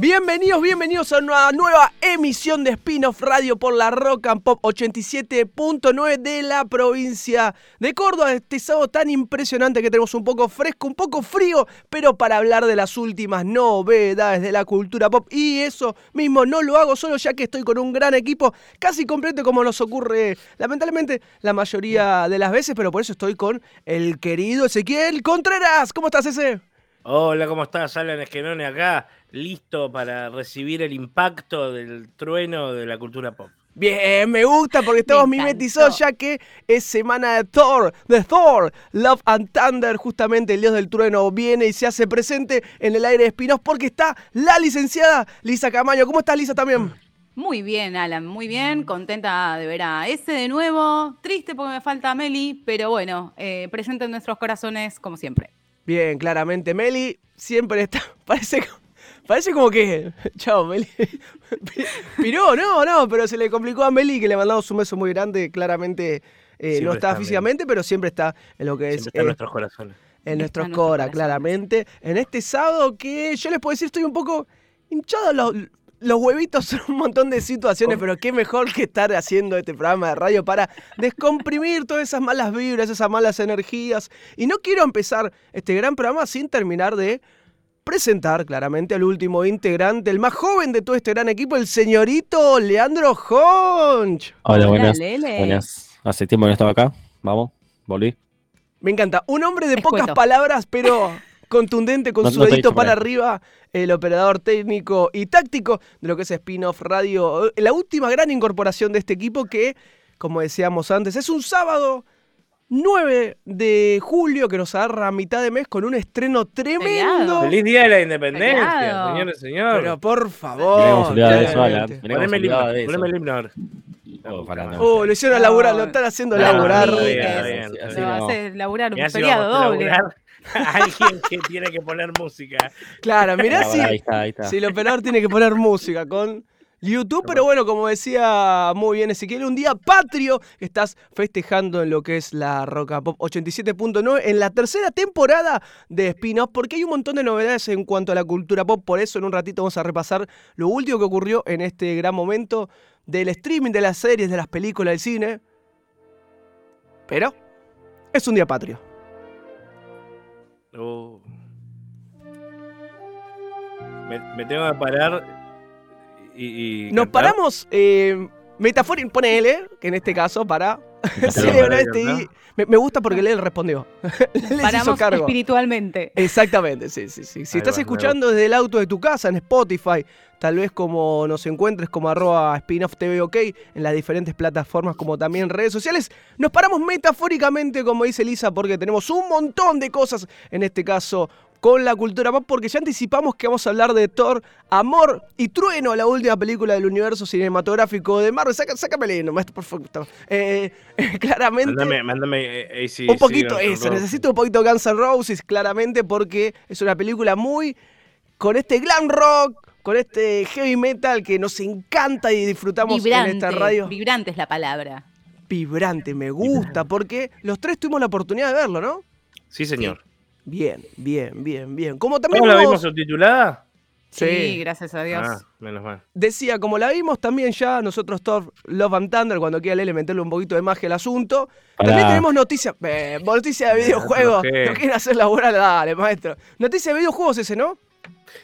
Bienvenidos, bienvenidos a una nueva emisión de Spin-off Radio por la Rock and Pop 87.9 de la provincia de Córdoba. Este sábado tan impresionante que tenemos un poco fresco, un poco frío, pero para hablar de las últimas novedades de la cultura pop. Y eso mismo no lo hago solo ya que estoy con un gran equipo, casi completo como nos ocurre lamentablemente la mayoría de las veces, pero por eso estoy con el querido Ezequiel Contreras. ¿Cómo estás, ese? Hola, ¿cómo estás? Alan Esquenone acá, listo para recibir el impacto del trueno de la cultura pop. Bien, me gusta porque estamos Me mimetizados ya que es semana de Thor, de Thor, Love and Thunder, justamente el dios del trueno viene y se hace presente en el aire de Espinos porque está la licenciada Lisa Camaño. ¿Cómo estás Lisa también? Muy bien, Alan, muy bien. Contenta de ver a ese de nuevo. Triste porque me falta Meli, pero bueno, eh, presente en nuestros corazones como siempre. Bien, claramente Meli siempre está, parece, parece como que, chao Meli, piró, no, no, pero se le complicó a Meli que le mandamos un beso muy grande, claramente eh, no está está físicamente, pero siempre está en lo que es... Siempre está en eh, nuestros corazones. en nuestros cora, corazones. claramente. En este sábado que yo les puedo decir, estoy un poco hinchado los, los huevitos son un montón de situaciones, pero qué mejor que estar haciendo este programa de radio para descomprimir todas esas malas vibras, esas malas energías. Y no quiero empezar este gran programa sin terminar de presentar claramente al último integrante, el más joven de todo este gran equipo, el señorito Leandro Honch. Hola, buenas. Lele. Buenas. Hace tiempo que no estaba acá. Vamos, volví. Me encanta. Un hombre de pocas palabras, pero contundente, con No- su dedito para arriba, el operador técnico y táctico de lo que es Spin-off Radio. La última gran incorporación de este equipo que, como decíamos antes, es un sábado 9 de julio que nos agarra a mitad de mes con un estreno tremendo. ¡Feliz Día de la Independencia, señores y señores! Pero por favor. Poneme el himno, ahora. Oh. Oh, lo hicieron laburar, lo están haciendo No, laburar. Sí, va a no. hacer laburar un feriado doble. laburar alguien que tiene que poner música. Claro, mirá si, Ahí está, ahí está. si el operador tiene que poner música con YouTube, pero bueno, como decía muy bien Ezequiel, un día patrio que estás festejando en lo que es la Roca Pop 87.9 en la tercera temporada de spin-off, porque hay un montón de novedades en cuanto a la cultura pop, por eso en un ratito vamos a repasar lo último que ocurrió en este gran momento del streaming, de las series, de las películas, del cine. Pero es un día patrio. Oh. Me, me tengo que parar y. y Nos cantar. paramos, eh, metafóricamente, ponele, que en este caso, para Este. Me, me gusta porque él respondió. Hizo Paramos cargo. espiritualmente. Exactamente, sí, sí, sí. Si Ahí estás va, escuchando desde el auto de tu casa, en Spotify, tal vez como nos encuentres como arroba spin-off TV OK, en las diferentes plataformas como también redes sociales, nos paramos metafóricamente, como dice Lisa, porque tenemos un montón de cosas, en este caso con la cultura pop, porque ya anticipamos que vamos a hablar de Thor, Amor y Trueno, la última película del universo cinematográfico de Marvel. Saca, sácamele nomás, por favor. Eh, claramente... Mándame, mándame eh, AC, Un poquito sí, eso, necesito un poquito Guns N' Roses, claramente, porque es una película muy con este glam rock, con este heavy metal que nos encanta y disfrutamos Vibrante. en esta radio. Vibrante es la palabra. Vibrante, me gusta, porque los tres tuvimos la oportunidad de verlo, ¿no? Sí, señor. Bien, bien, bien, bien. Como también ¿Cómo la vimos subtitulada? Sí, Sí. gracias a Dios. Ah, menos mal. decía, como la vimos también ya nosotros Thor, Love and Thunder, cuando quiera Lele meterle un poquito de magia al asunto. También tenemos noticias, eh, noticias de videojuegos. ¿qué? No quieren hacer laburar, dale, maestro. Noticias de videojuegos ese, ¿no?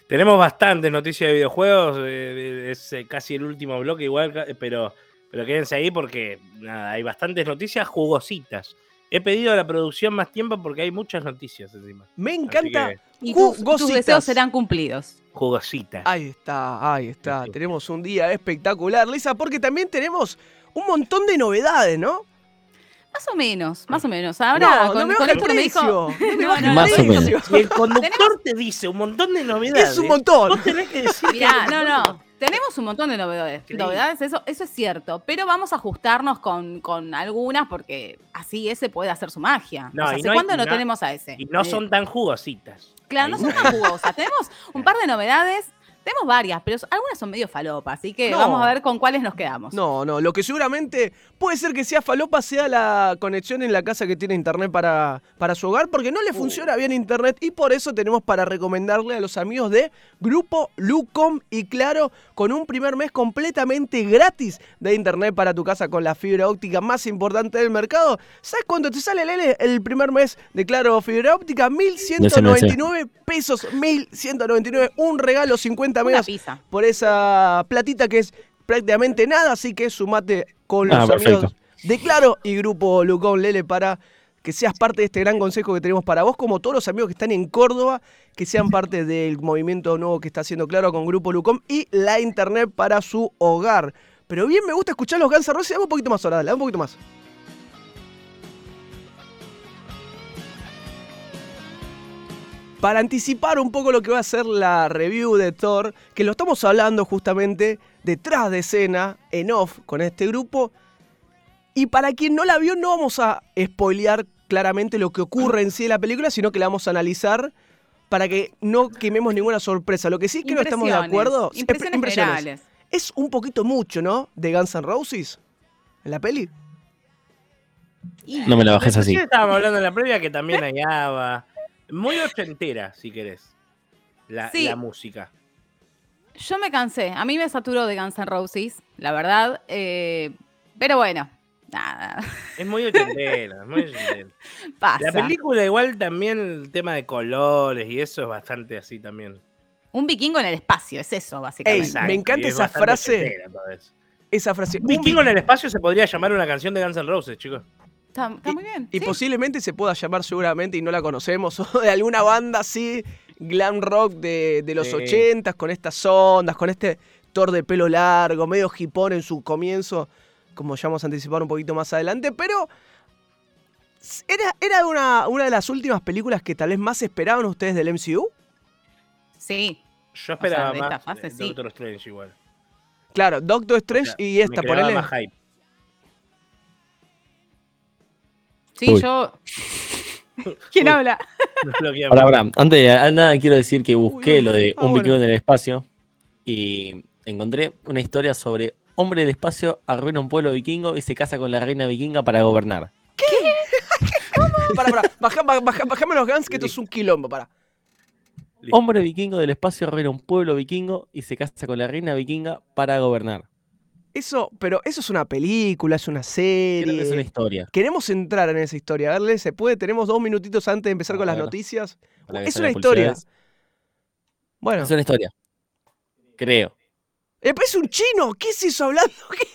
Tenemos bastantes noticias de videojuegos. eh, es eh, casi el último bloque, igual, ca- pero, pero quédense ahí porque nada, hay bastantes noticias jugositas. He pedido a la producción más tiempo porque hay muchas noticias encima. Me encanta. que- Y tus, deseos serán cumplidos. Jugositas. Ahí está, ahí está. Sí. Tenemos un día espectacular, Lisa, porque también tenemos un montón de novedades, ¿no? Más o menos, más o menos. Ahora, no, con, no me con esto que me dijo. No Más o menos. Si el conductor te dice un montón de novedades. Es un montón. Vos tenés que decir Mirá, no, no. Tenemos un montón de novedades. Sí. Novedades, eso, eso es cierto. Pero vamos a ajustarnos con, con algunas porque así ese puede hacer su magia. No, O sea, ¿Hace no cuándo no, no- tenemos a ese? Y no son tan jugositas. Claro, no son tan jugosas. tenemos un par de novedades. Tenemos varias, pero algunas son medio falopa, así que No. vamos a ver con cuáles nos quedamos. No, no, lo que seguramente puede ser que sea falopa sea la conexión en la casa que tiene internet para, para su hogar, porque no le funciona bien internet y por eso tenemos para recomendarle a los amigos de Grupo Lucom y claro, con un primer mes completamente gratis de internet para tu casa con la fibra óptica más importante del mercado. ¿Sabes cuánto te sale, Lele, el primer mes de Claro Fibra Óptica? 1.199 pesos, 1.199, un regalo, 50 Una megas pizza. por esa platita que es prácticamente nada, así que sumate con los Ah, perfecto. amigos de Claro y Grupo Lucón Lele para que seas parte de este gran consejo que tenemos para vos, como todos los amigos que están en Córdoba, que sean parte del movimiento nuevo que está haciendo Claro con Grupo Lucom y la internet para su hogar. Pero bien me gusta escuchar los Guns N' Roses, dame un poquito más ahora, dale, dame un poquito más. Para anticipar un poco lo que va a ser la review de Thor, que lo estamos hablando justamente detrás de escena, en off, con este grupo. Y para quien no la vio, no vamos a spoilear claramente lo que ocurre en sí de la película, sino que la vamos a analizar para que no quememos ninguna sorpresa. Lo que sí creo que estamos de acuerdo. Impresiones, Impresiones. generales. Es un poquito mucho, ¿no? De Guns N' Roses en la peli. No me la bajes así. Estábamos hablando en la previa que también hay. Muy ochentera, si querés. La, Sí. la música. Yo me cansé. A mí me saturó de Guns N' Roses, la verdad. eh, pero bueno, nada. Es muy ochentera, es muy ochentera. Pasa. La película igual también el tema de colores y eso es bastante así también. Un vikingo en el espacio, es eso, básicamente. Ey, me encanta es esa frase. Esa frase. Un Un vikingo en el espacio se podría llamar una canción de Guns N' Roses, chicos. Está, está muy bien. Y sí. posiblemente se pueda llamar seguramente y no la conocemos, o de alguna banda así, glam rock de, de los Sí. ochentas, con estas ondas, con este Thor de pelo largo, medio hipón en su comienzo, como ya vamos a anticipar un poquito más adelante, pero era, era una, una de las últimas películas que tal vez más esperaban ustedes del MCU. Sí. Yo esperaba de esta más fase, eh, sí. Doctor Strange igual. Claro, Doctor O Strange sea, y esta, me ponele. más hype. Sí, Uy. yo. ¿Quién Uy. habla? Lo que Ahora, ahora, antes de nada quiero decir que busqué Uy, lo de un vikingo en el espacio y encontré una historia sobre hombre del espacio arruina un pueblo vikingo y se casa con la reina vikinga para gobernar. Para, para, baja, baja- bajame los guns que esto es un quilombo, para. Hombre vikingo del espacio arruina un pueblo vikingo y se casa con la reina vikinga para gobernar. Eso, pero eso es una película, es una serie. Es una historia. Queremos entrar en esa historia. A verle, ¿se puede? Tenemos dos minutitos antes de empezar A con las noticias. Es una historia. Bueno, Es una historia. Creo. eh, es un chino. ¿Qué es eso hablando? ¿Qué?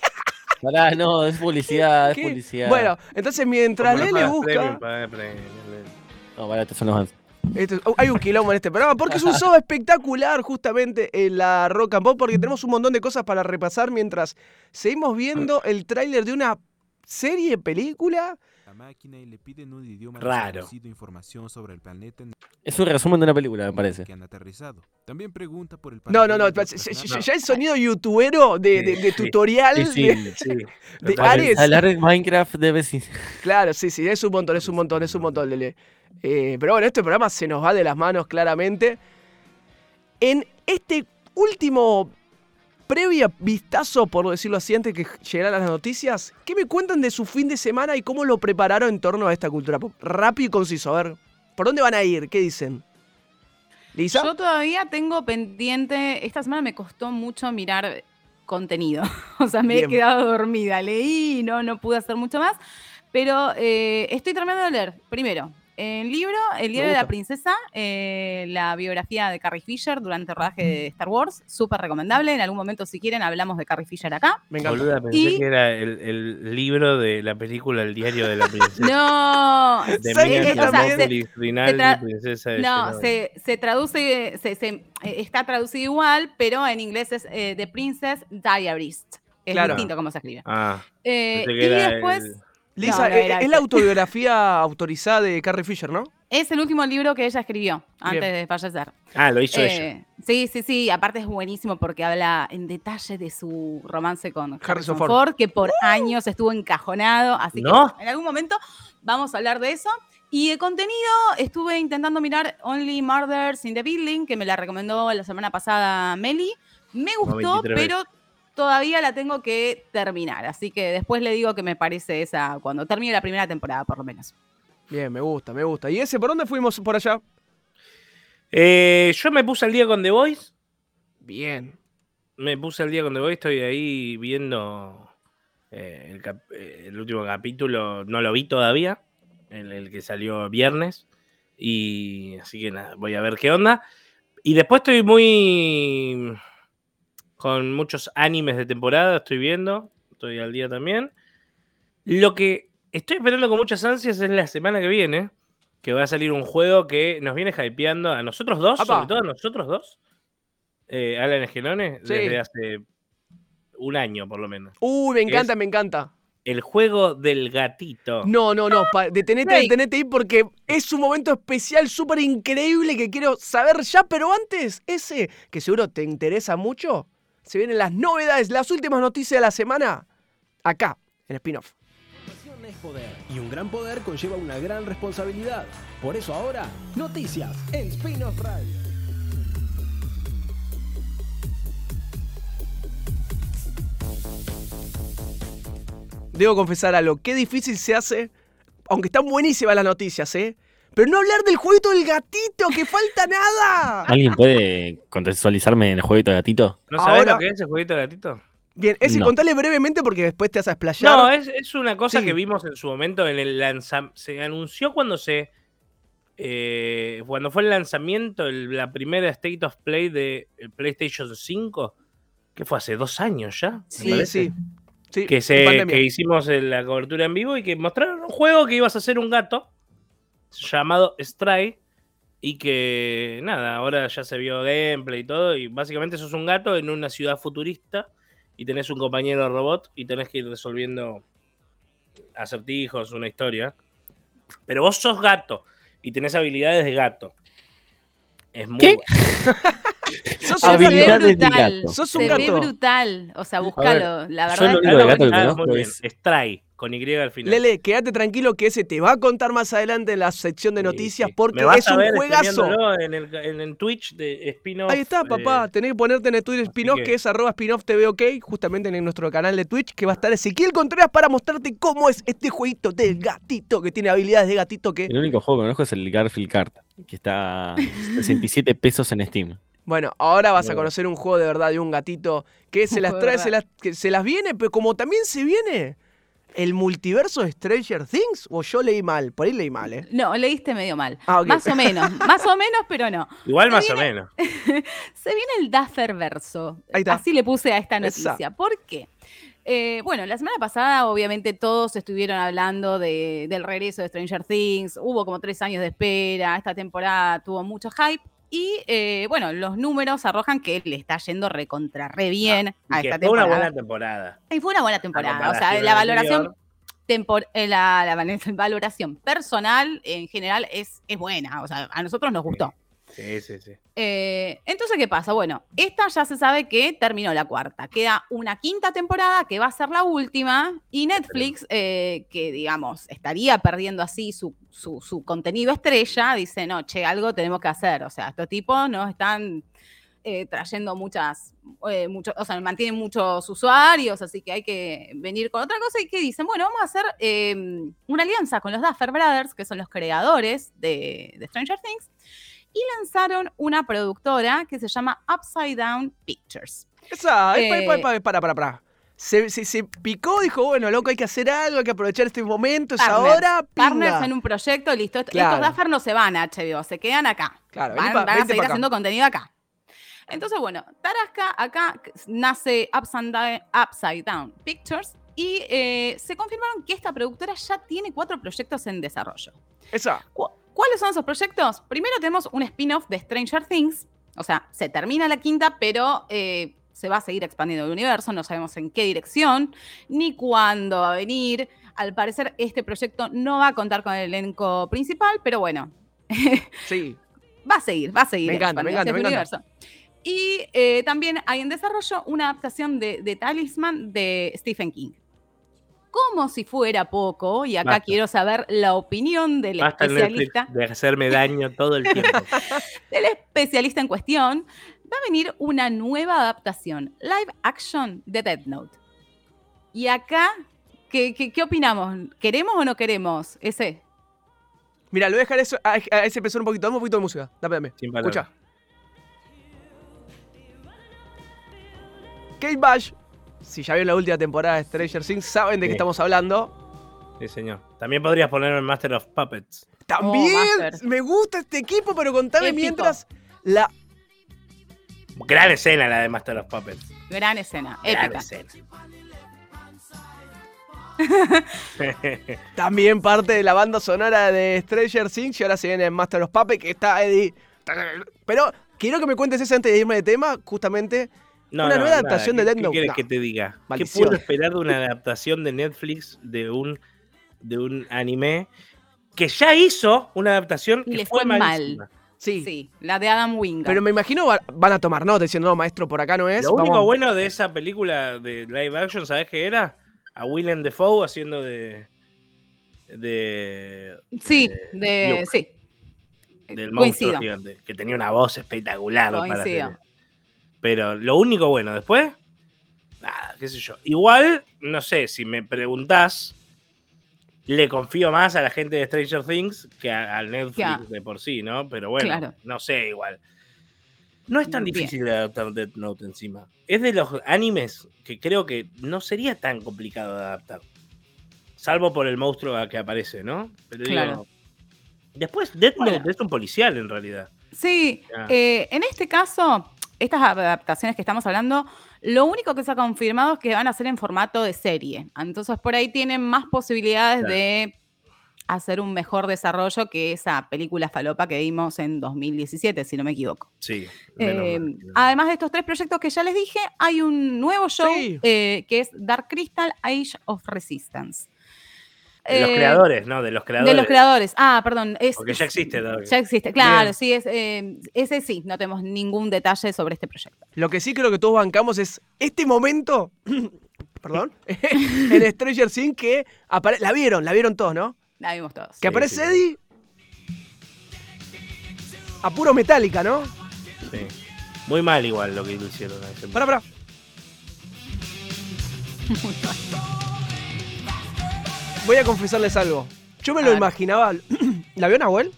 Pará, no, es publicidad, es publicidad. Bueno, entonces mientras Lele busca. premium, premium. No, para, estos son los. Esto oh, hay un quilombo en este programa porque es un show espectacular justamente en la Rock and Pop porque tenemos un montón de cosas para repasar mientras seguimos viendo el tráiler de una serie, película. La máquina y le piden un idioma Raro. desconocido información sobre el planeta en Es un resumen de una película, me parece. el que han aterrizado. También pregunta por el No, no, no, ya, ya- el sonido youtubero de, de- de tutorial. sí, sí. de- Sí. De Para Ares. Hablar de Minecraft debe ser. Claro, sí, sí, es un montón, es un montón, es un montón, Lele. Eh, pero bueno, este programa se nos va de las manos claramente. En este último previa vistazo, por decirlo así, antes que llegaran las noticias, ¿qué me cuentan de su fin de semana y cómo lo prepararon en torno a esta cultura pop? Rápido y conciso, a ver, ¿por dónde van a ir? ¿Qué dicen? ¿Lisa? Yo todavía tengo pendiente. Esta semana me costó mucho mirar contenido. O sea, me Bien. he quedado dormida. Leí, no, no pude hacer mucho más. Pero eh, estoy terminando de leer. Primero, el libro El diario de la princesa, eh, la biografía de Carrie Fisher durante el rodaje de Star Wars. Súper recomendable. En algún momento, si quieren, hablamos de Carrie Fisher acá. Me encanta. Pensé Y- que era el, el libro de la película El diario de la princesa. No, De ¿Sabes Miriam qué? O sea, tra- princesa de No, se, se traduce, se, se- está traducido igual, pero en inglés es eh, The Princess Diarist. Es Claro. distinto cómo se escribe. Ah, Eh, y después, el- Lisa, No, no era es la autobiografía autorizada de Carrie Fisher, ¿no? Es el último libro que ella escribió antes Bien. de fallecer. Ah, lo hizo ella. Eh, sí, sí, sí. Aparte es buenísimo porque habla en detalle de su romance con Harrison Ford. Ford, que por años estuvo encajonado. Así ¿No? que en algún momento vamos a hablar de eso. Y de contenido, estuve intentando mirar Only Murders in the Building, que me la recomendó la semana pasada Meli. Me gustó, 23 pero todavía la tengo que terminar. Así que después le digo que me parece esa cuando termine la primera temporada, por lo menos. Bien, me gusta, me gusta. ¿Y ese por dónde fuimos por allá? Eh, yo me puse al día con The Voice. Bien. Me puse al día con The Voice. Estoy ahí viendo eh, el, cap- eh, el último capítulo. No lo vi todavía. El, el que salió viernes. Y así que nada, voy a ver qué onda. Y después estoy muy. Con muchos animes de temporada. Estoy viendo. Estoy al día también. Lo que estoy esperando con muchas ansias es la semana que viene. Que va a salir un juego que nos viene hypeando a nosotros dos, Apa. sobre todo a nosotros dos. Eh, Alan Esgenone, Sí. desde hace un año por lo menos. Uy, me ¿Qué encanta, es? me encanta. El juego del gatito. No, no, no, pa- detenete, detenete ahí porque es un momento especial, súper increíble que quiero saber ya, pero antes, ese que seguro te interesa mucho, se vienen las novedades, las últimas noticias de la semana, acá, en Spin-Off. Es poder y un gran poder conlleva una gran responsabilidad. Por eso ahora, noticias en Spin-off Radio. Debo confesar algo, qué difícil se hace, aunque están buenísimas las noticias, ¿eh? Pero no hablar del jueguito del gatito, que falta nada. ¿Alguien puede contextualizarme en el jueguito de gatito? ¿No sabes Ahora- lo que es el jueguito de gatito? Bien, ese No. contale brevemente porque después te vas a explayar. No, es, es una cosa Sí. que vimos en su momento en el lanzamiento. Se anunció cuando se. eh, cuando fue el lanzamiento, el- la primera State of Play de PlayStation 5, que fue hace dos años ya. sí, sí. Sí, Que, se, que hicimos la cobertura en vivo y que mostraron un juego que ibas a ser un gato llamado Stray. Y que nada, ahora ya se vio gameplay y todo. Y básicamente sos un gato en una ciudad futurista. Y tenés un compañero robot. Y tenés que ir resolviendo acertijos, una historia. Pero vos sos gato. Y tenés habilidades de gato. Es muy ¿Qué? bueno. Sos un Habilidades de brutal. gato. Sos un Se ve gato. brutal. O sea, búscalo. La yo verdad lo es único de gato que conozco muy bien. es- Stray, con Y al final. Lele, quédate tranquilo que ese te va a contar más adelante en la sección de Sí, noticias sí. porque Me vas es a un ver juegazo. streameándolo En, el, en, en Twitch de Spin-off. Ahí está, papá. eh, Tenés que ponerte en el Twitter Spin-off, que... que- es arroba Spin-off TV OK, justamente en nuestro canal de Twitch, que va a estar Ezequiel Contreras para mostrarte cómo es este jueguito del gatito, que tiene habilidades de gatito que... El único juego que conozco es el Garfield Kart, que está 67 pesos en Steam. Bueno, ahora vas a conocer un juego de verdad de un gatito que se las trae, se las, que se las viene, pero como también se viene el multiverso de Stranger Things, o yo leí mal, por ahí leí mal, ¿eh? No, leíste medio mal. Ah. Más o menos. más o menos, pero no. Igual Se más o menos. Se viene el Duffer verso. Ahí está. Así le puse a esta Esa. noticia. ¿Por qué? Eh, bueno, la semana pasada, obviamente, todos estuvieron hablando de- del regreso de Stranger Things. Hubo como tres años de espera. Esta temporada tuvo mucho hype. Y eh, bueno, los números arrojan que le está yendo recontra re bien Y a esta fue una temporada. buena temporada. Y fue una buena temporada. O sea, la valoración, tempor- eh, la, la val- valoración personal en general es, es buena. O sea, a nosotros nos gustó. Sí, sí, sí. Eh, entonces, ¿qué pasa? Bueno, esta ya se sabe que terminó la cuarta. Queda una quinta temporada que va a ser la última. Y Netflix, eh, que digamos, estaría perdiendo así su, su- su contenido estrella, dice, no, che, algo tenemos que hacer. O sea, estos tipos nos están eh, trayendo muchas, mucho- o sea, mantienen muchos usuarios, así que hay que venir con otra cosa. ¿Y qué dicen? Bueno, vamos a hacer eh, una alianza con los Duffer Brothers, que son los creadores de, de Stranger Things y lanzaron una productora que se llama Upside Down Pictures. Esa, eh, pa- pa- pa- para, para, para. Se, se, se picó, dijo, bueno, loco, hay que hacer algo, hay que aprovechar este momento, es ahora, Partners en un proyecto, listo. Claro. Estos Duffer no se van a HBO, se quedan acá. Claro, van, vení pa- van a seguir haciendo contenido acá. Entonces, bueno, Tarasca acá nace Upside Down, Upside Down Pictures y eh, se confirmaron que esta productora ya tiene cuatro proyectos en desarrollo. Esa. Cu- ¿Cuáles son esos proyectos? Primero tenemos un spin-off de Stranger Things. O sea, se termina la quinta, pero eh, se va a seguir expandiendo el universo. No sabemos en qué dirección ni cuándo va a venir. Al parecer, este proyecto no va a contar con el elenco principal, pero bueno, Sí. va a seguir, va a seguir. Me encanta, me encanta, me expandiendo encanta. este universo. Y eh, también hay en desarrollo una adaptación de, de Talisman de Stephen King. Como si fuera poco, y acá Basta. quiero saber la opinión del Basta especialista, de hacerme daño todo el tiempo. del especialista en cuestión, va a venir una nueva adaptación, live action de Death Note. Y acá, ¿qué, qué, qué opinamos? ¿Queremos o no queremos ese? Mira, lo voy a dejar eso, a, a ese empezar un poquito. Dame un poquito de música. Dame, dame. Sin. Escucha. Kate Bash, si ya vieron la última temporada de Stranger Things, saben de qué estamos hablando. Sí, señor. También podrías ponerme en Master of Puppets. También Master. me gusta este equipo, pero contame Épico. mientras la. Gran escena la de Master of Puppets. Gran escena, Gran épica. escena. También parte de la banda sonora de Stranger Things y ahora se viene en Master of Puppets, que está Eddie. Pero quiero que me cuentes ese antes de irme de tema, justamente. No, Una no, nueva nada, adaptación de ¿qué- Death ¿Qué quieres No. que te diga? ¿Qué puedo esperar de una adaptación de Netflix de un, de un anime que ya hizo una adaptación Y que le fue, fue mal. Sí. Sí, la de Adam Wingard. Pero me imagino va- van a tomar nota diciendo, no, maestro, por acá no es. Lo único vamos". bueno de esa película de live action, ¿sabes qué era? A Willem Dafoe haciendo de. de. sí, de de, Luke. sí. del monstruo Coincido. gigante, que tenía una voz espectacular para Coincido. hacer. Pero lo único bueno, después, nada, qué sé yo. Igual, no sé, si me preguntás, le confío más a la gente de Stranger Things que al Netflix de por sí, ¿no? Pero bueno, Claro. no sé, igual. No es tan Bien. difícil de adaptar Death Note encima. Es de los animes que creo que no sería tan complicado de adaptar. Salvo por el monstruo que aparece, ¿no? Pero digo, Claro. después Death Bueno. Note es un policial en realidad. Sí, Ya. eh, en este caso, estas adaptaciones que estamos hablando, lo único que se ha confirmado es que van a ser en formato de serie. Entonces, por ahí tienen más posibilidades Claro. de hacer un mejor desarrollo que esa película falopa que vimos en 2017, si no me equivoco. Sí. menos Eh, mal. además de estos tres proyectos que ya les dije, hay un nuevo show Sí. eh, que es Dark Crystal Age of Resistance. De los Eh, creadores, ¿no? De los creadores. De los creadores. Ah, perdón. Es, Porque ya existe. Dark. Ya existe, claro, Bien. sí, es, eh, ese sí, no tenemos ningún detalle sobre este proyecto. Lo que sí creo que todos bancamos es este momento. Perdón. en Stranger Things que apare- La vieron, la vieron todos, ¿no? La vimos todos. Que aparece sí. Eddie. A puro metálica, ¿no? Sí. Muy mal igual lo que hicieron. a ese Pará, pará. Voy a confesarles algo. Yo me lo imaginaba. ¿La vio Nahuel?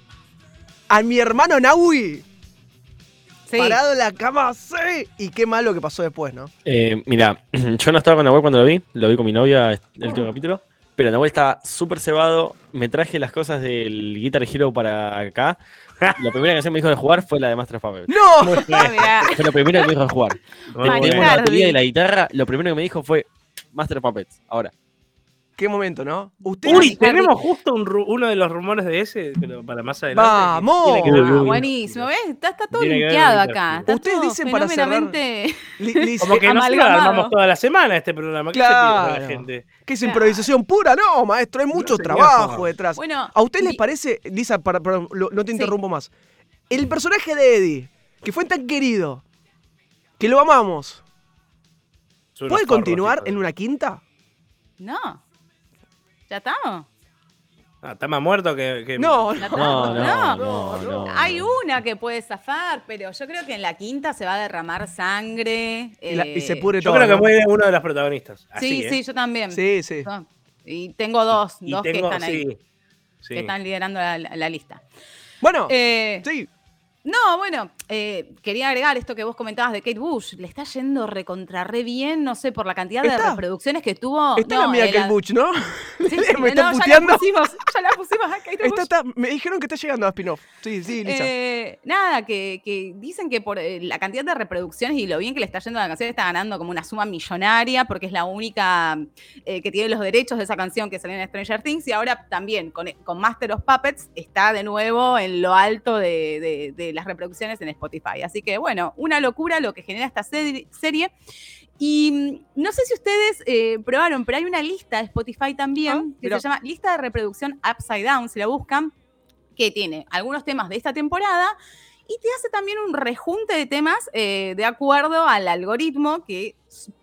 A mi hermano Nahui. Sí, Parado en la cama, sí. Y qué malo que pasó después, ¿no? Eh, mira, yo no estaba con Nahuel cuando lo vi, lo vi con mi novia el último capítulo, pero Nahuel estaba súper cebado, me traje las cosas del Guitar Hero para acá. La primera canción que me dijo de jugar fue la de Master of Puppets. ¡No! Fue lo primero que me dijo de jugar. Tenemos la batería y la guitarra, lo primero que me dijo fue Master of Puppets. Ahora. Qué momento, ¿no? Ustedes. Uy, Harry. tenemos justo un ru- uno de los rumores de ese, pero para más adelante. ¡Vamos! Tiene que ver Ah, buenísimo, ¿ves? Está, está todo Tiene que con acá. Está Ustedes todo dicen para cerrar- fenomenamente- Li- Liz, Como que nosotros amalgamado. armamos toda la semana este programa. ¿Qué Claro. se piensa la gente? ¿Qué es improvisación pura? No, maestro, hay mucho señor. trabajo detrás. Bueno, ¿A usted les y- parece, Lisa, para, para- lo- no te Sí. interrumpo más, el personaje de Eddie, que fue tan querido, que lo amamos, Son ¿puede continuar hijos. en una quinta? No. ¿Ya estamos? Ah, está más muerto que. que- No, ¿Ya no. No, estamos? no, no, no. Hay una que puede zafar, pero yo creo que en la quinta se va a derramar sangre. Y, la- y eh, se pudre Yo todo. creo que muere uno de los protagonistas. Así, Sí, ¿eh? sí, yo también. Sí, sí. Y tengo dos, Y dos que están ahí, sí, sí. que están liderando la, la- la lista. Bueno, Eh, sí. No, bueno, eh, quería agregar esto que vos comentabas de Kate Bush. Le está yendo recontra re bien, no sé, por la cantidad de ¿Está? reproducciones que tuvo. Está no, la mía eh, el Butch, ¿no? Sí, sí, Me está no, ya puteando. la pusimos, ya la pusimos a Kate Está- Bush. está- me dijeron que está llegando a spin-off. Sí, sí, Lisa. Eh, nada, que, que dicen que por la cantidad de reproducciones y lo bien que le está yendo a la canción, está ganando como una suma millonaria porque es la única eh, que tiene los derechos de esa canción que salió en Stranger Things y ahora también con, con Master of Puppets está de nuevo en lo alto de, de- de las reproducciones en Spotify. Así que bueno, una locura lo que genera esta seri- serie. Y mm, no sé si ustedes eh, probaron, pero hay una lista de Spotify también Ah, que se llama Lista de Reproducción Upside Down, si la buscan. que tiene algunos temas de esta temporada y te hace también un rejunte de temas eh, de acuerdo al algoritmo que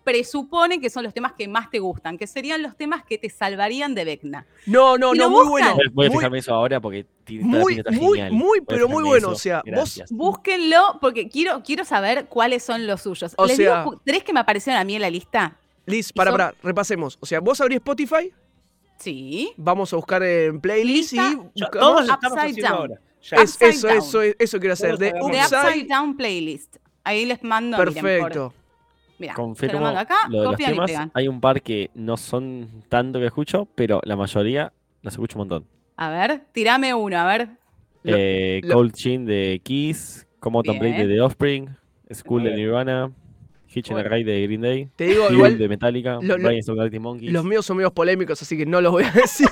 presupone que son los temas que más te gustan, que serían los temas que te salvarían de Vecna. No, no, no, muy buscan. bueno. Voy a muy- fijarme eso ahora porque tiene Muy, muy, muy, pero muy bueno. eso. O sea, vos. Búsquenlo porque quiero, quiero saber cuáles son los suyos. O Les sea- digo tres que me aparecieron a mí en la lista. Liz, para, son- para, repasemos. O sea, vos abrís Spotify, Sí. vamos a buscar en playlist Lista. y buscamos- todos estamos haciendo ahora. Ya. Es- eso, Down. eso, eso quiero hacer. De Upside- Upside Down Playlist. Ahí les mando. Perfecto. Mira, te lo Confirmo mando acá, lo de los y temas. Hay un par que no son tanto que escucho, pero la mayoría los escucho un montón. A ver, tirame uno, a ver. Eh, lo- Cold Chin de Kiss, and Break de. The Offspring, School de. Nirvana, Hitch and a Bueno. Ride de Green Day, Te digo, igual, de Metallica, lo- Galactic Monkeys. los míos son medios polémicos, así que no los voy a decir.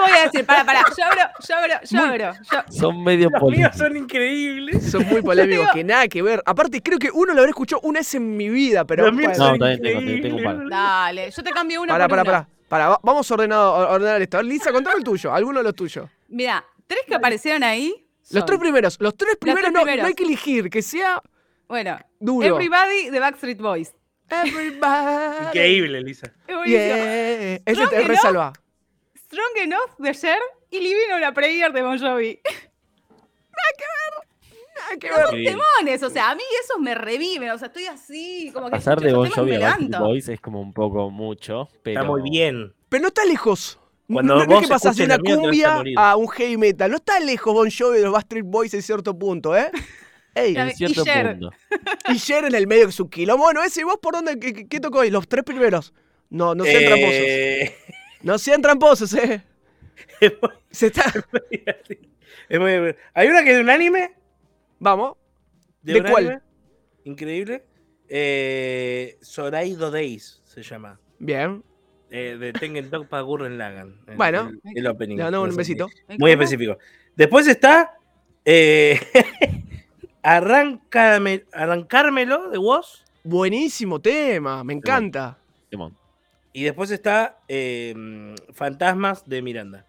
Voy a decir, para, para, yo abro, yo abro, yo abro. yo- Son medio Los míos polémicos. son increíbles. Son muy polémicos, digo- que nada que ver. Aparte, creo que uno lo habré escuchado una vez en mi vida, pero. Los míos. No, son también tengo, tengo un par. increíbles. Dale, yo te cambio uno Pará, por uno. pará. Pará, va- vamos ordenado, a ordenar esto. Lisa, contame el tuyo, alguno de los tuyos. Mira, tres que aparecieron ahí. Los tres primeros, los tres primeros, tres no, primeros. no hay que elegir, que sea Bueno, duro. Everybody de Backstreet Boys. Everybody. Increíble, Lisa. Es. Yeah. Ese te enough. resalva. Strong Enough de Cher y Living on a Prayer de Bon Jovi. Nada que Son ver. Sí. temones, o sea, a mí esos me reviven, o sea, estoy así, como que Pasar de Bon Jovi a. Boys es como un poco mucho, pero... Está muy bien. Pero no está lejos. Cuando no, no es vos que pasás de una cumbia a un heavy metal. No está lejos Bon Jovi de los Backstreet Boys en cierto punto, ¿eh? Ey, En Y cierto Cher. punto. y Cher en el medio que es un quilombo. Bueno, ese, ¿y vos por dónde? ¿Qué, qué- tocó hoy? Los tres primeros. No, no sean tramposos. No sean tramposos, ¿eh? es muy Se está... Es muy. Hay una que es de un anime. Vamos. ¿De un cuál? anime, Increíble. Eh, Soraido Days se llama. Bien. Eh, de Tengen Toppa Gurren Lagan. el- Bueno. el, el opening. Le un No sé, besito. Muy ¿Cómo? específico. Después está. Eh, Arrancármelo de Woz. Buenísimo tema. Me encanta. Simón. Y después está eh, Fantasmas de Miranda.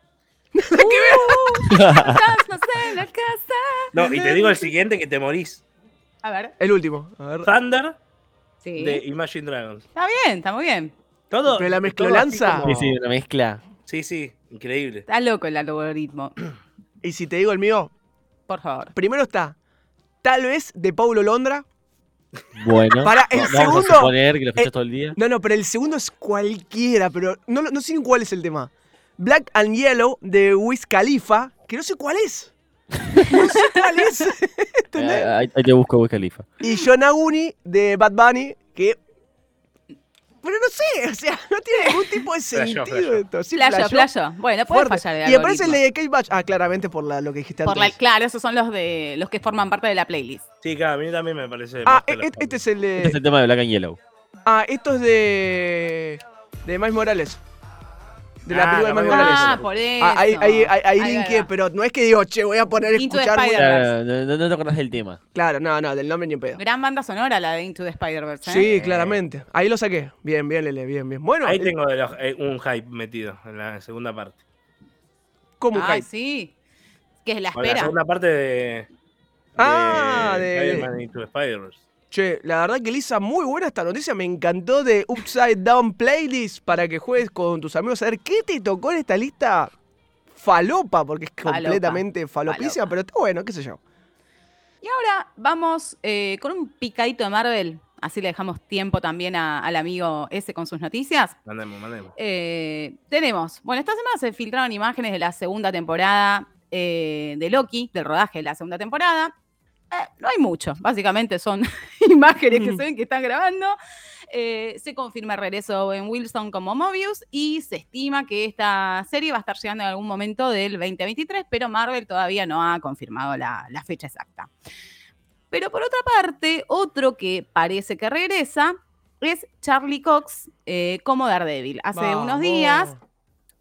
Fantasmas en la casa. No, y te digo el siguiente que te morís. A ver, El último. A ver. Thunder sí. de Imagine Dragons. Está bien, está muy bien. Todo. Pero la mezclolanza. como- Sí, sí, una mezcla. Sí, sí, increíble. Está loco el algoritmo. Y si te digo el mío, Por favor. primero está Tal vez de Paulo Londra. Bueno, Para, el vamos segundo- a suponer que lo escuchas eh, todo el día. No, no, pero el segundo es cualquiera, pero no, no sé ni cuál es el tema. Black and Yellow de Wiz Khalifa, que no sé cuál es. No sé cuál es. Ahí, ahí te busco Wiz Khalifa. Y John Aguni de Bad Bunny, que. Pero no sé, o sea, no tiene ningún tipo de sentido esto. Sí, Playo, playo. Bueno, puede Fuerte. fallar el Y aparece el de Kate Batch. Ah, claramente por la- lo que dijiste Por la, antes. claro, esos son los de los que forman parte de la playlist. Sí, claro, a mí también me parece. Ah, e- la e- este es el Este es de. el tema de Black and Yellow. Ah, esto es de. De Miles Morales. De la Ah, película de la Miles Morales. Morales. Ah, por eso. Ah, ahí, ahí, ahí, ahí va, va. pero no es que digo, che, voy a poner a Into the escuchar. muy- Spider-Verse. Claro, no, no- no te acordás del tema. Claro, no, no, del nombre ni en pedo. Gran banda sonora la de Into the Spider-Verse. ¿eh? Sí, claramente. Ahí lo saqué. Bien, bien, Lele, bien, bien. Bueno, Ahí el- tengo de los- eh, un hype metido en la segunda parte. un Ay, hype. sí. Que es la Bueno, la espera. segunda parte de. Ah, de- Spider-Man Into the Spider-Verse. Che, la verdad que Lisa, muy buena esta noticia. Me encantó de Upside Down Playlist para que juegues con tus amigos a ver qué te tocó en esta lista falopa, porque es Falopa, completamente falopísima, falopa. pero está bueno, qué sé yo. Y ahora vamos eh, con un picadito de Marvel. Así le dejamos tiempo también a- al amigo ese con sus noticias. Mandemos, mandemos. Eh, tenemos, bueno, esta semana se filtraron imágenes de la segunda temporada eh, de Loki, del rodaje de la segunda temporada. Eh, no hay mucho, básicamente son imágenes que se ven que están grabando. Eh, se confirma el regreso de Owen Wilson como Mobius y se estima que esta serie va a estar llegando en algún momento del 2023, pero Marvel todavía no ha confirmado la, la fecha exacta. Pero por otra parte, otro que parece que regresa es Charlie Cox eh, como Daredevil. Hace unos días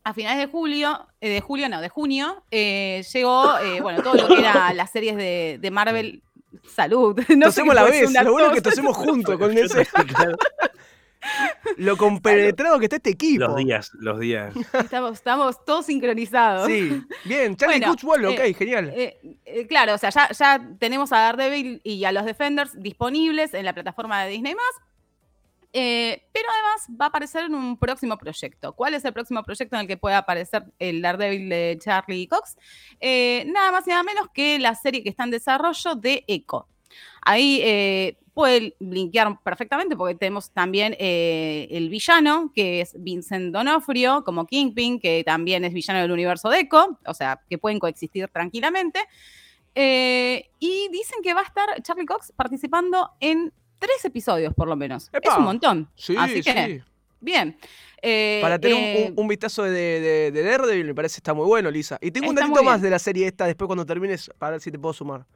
a finales de julio, eh, de julio no, de junio, eh, llegó, eh, bueno, todo lo que era las series de, de Marvel. Salud. No tosemos la vez, lo bueno es que tosemos juntos con ese. Lo compenetrado que está este equipo. Los días, los días. Estamos, estamos todos sincronizados. Sí, bien. Charlie Bueno, eh, ok, genial. Eh, eh, claro, o sea, ya, ya tenemos a Daredevil y a los Defenders disponibles en la plataforma de Disney+. Eh, pero además va a aparecer en un próximo proyecto. ¿Cuál es el próximo proyecto en el que puede aparecer el Daredevil de Charlie Cox? Eh, nada más y nada menos que la serie que está en desarrollo de Echo. Ahí eh, puede linkear perfectamente porque tenemos también eh, el villano, que es Vincent Donofrio, como Kingpin, que también es villano del universo de Echo, o sea, que pueden coexistir tranquilamente. Y dicen que va a estar Charlie Cox participando en tres episodios, por lo menos. ¡Epa! Es un montón. Sí, Así que, sí. bien. Eh, Para tener un- eh, un, un vistazo de, de, de Daredevil me parece está muy bueno, Lisa. Y tengo un datito más de la serie esta después cuando termines para ver si te puedo sumar.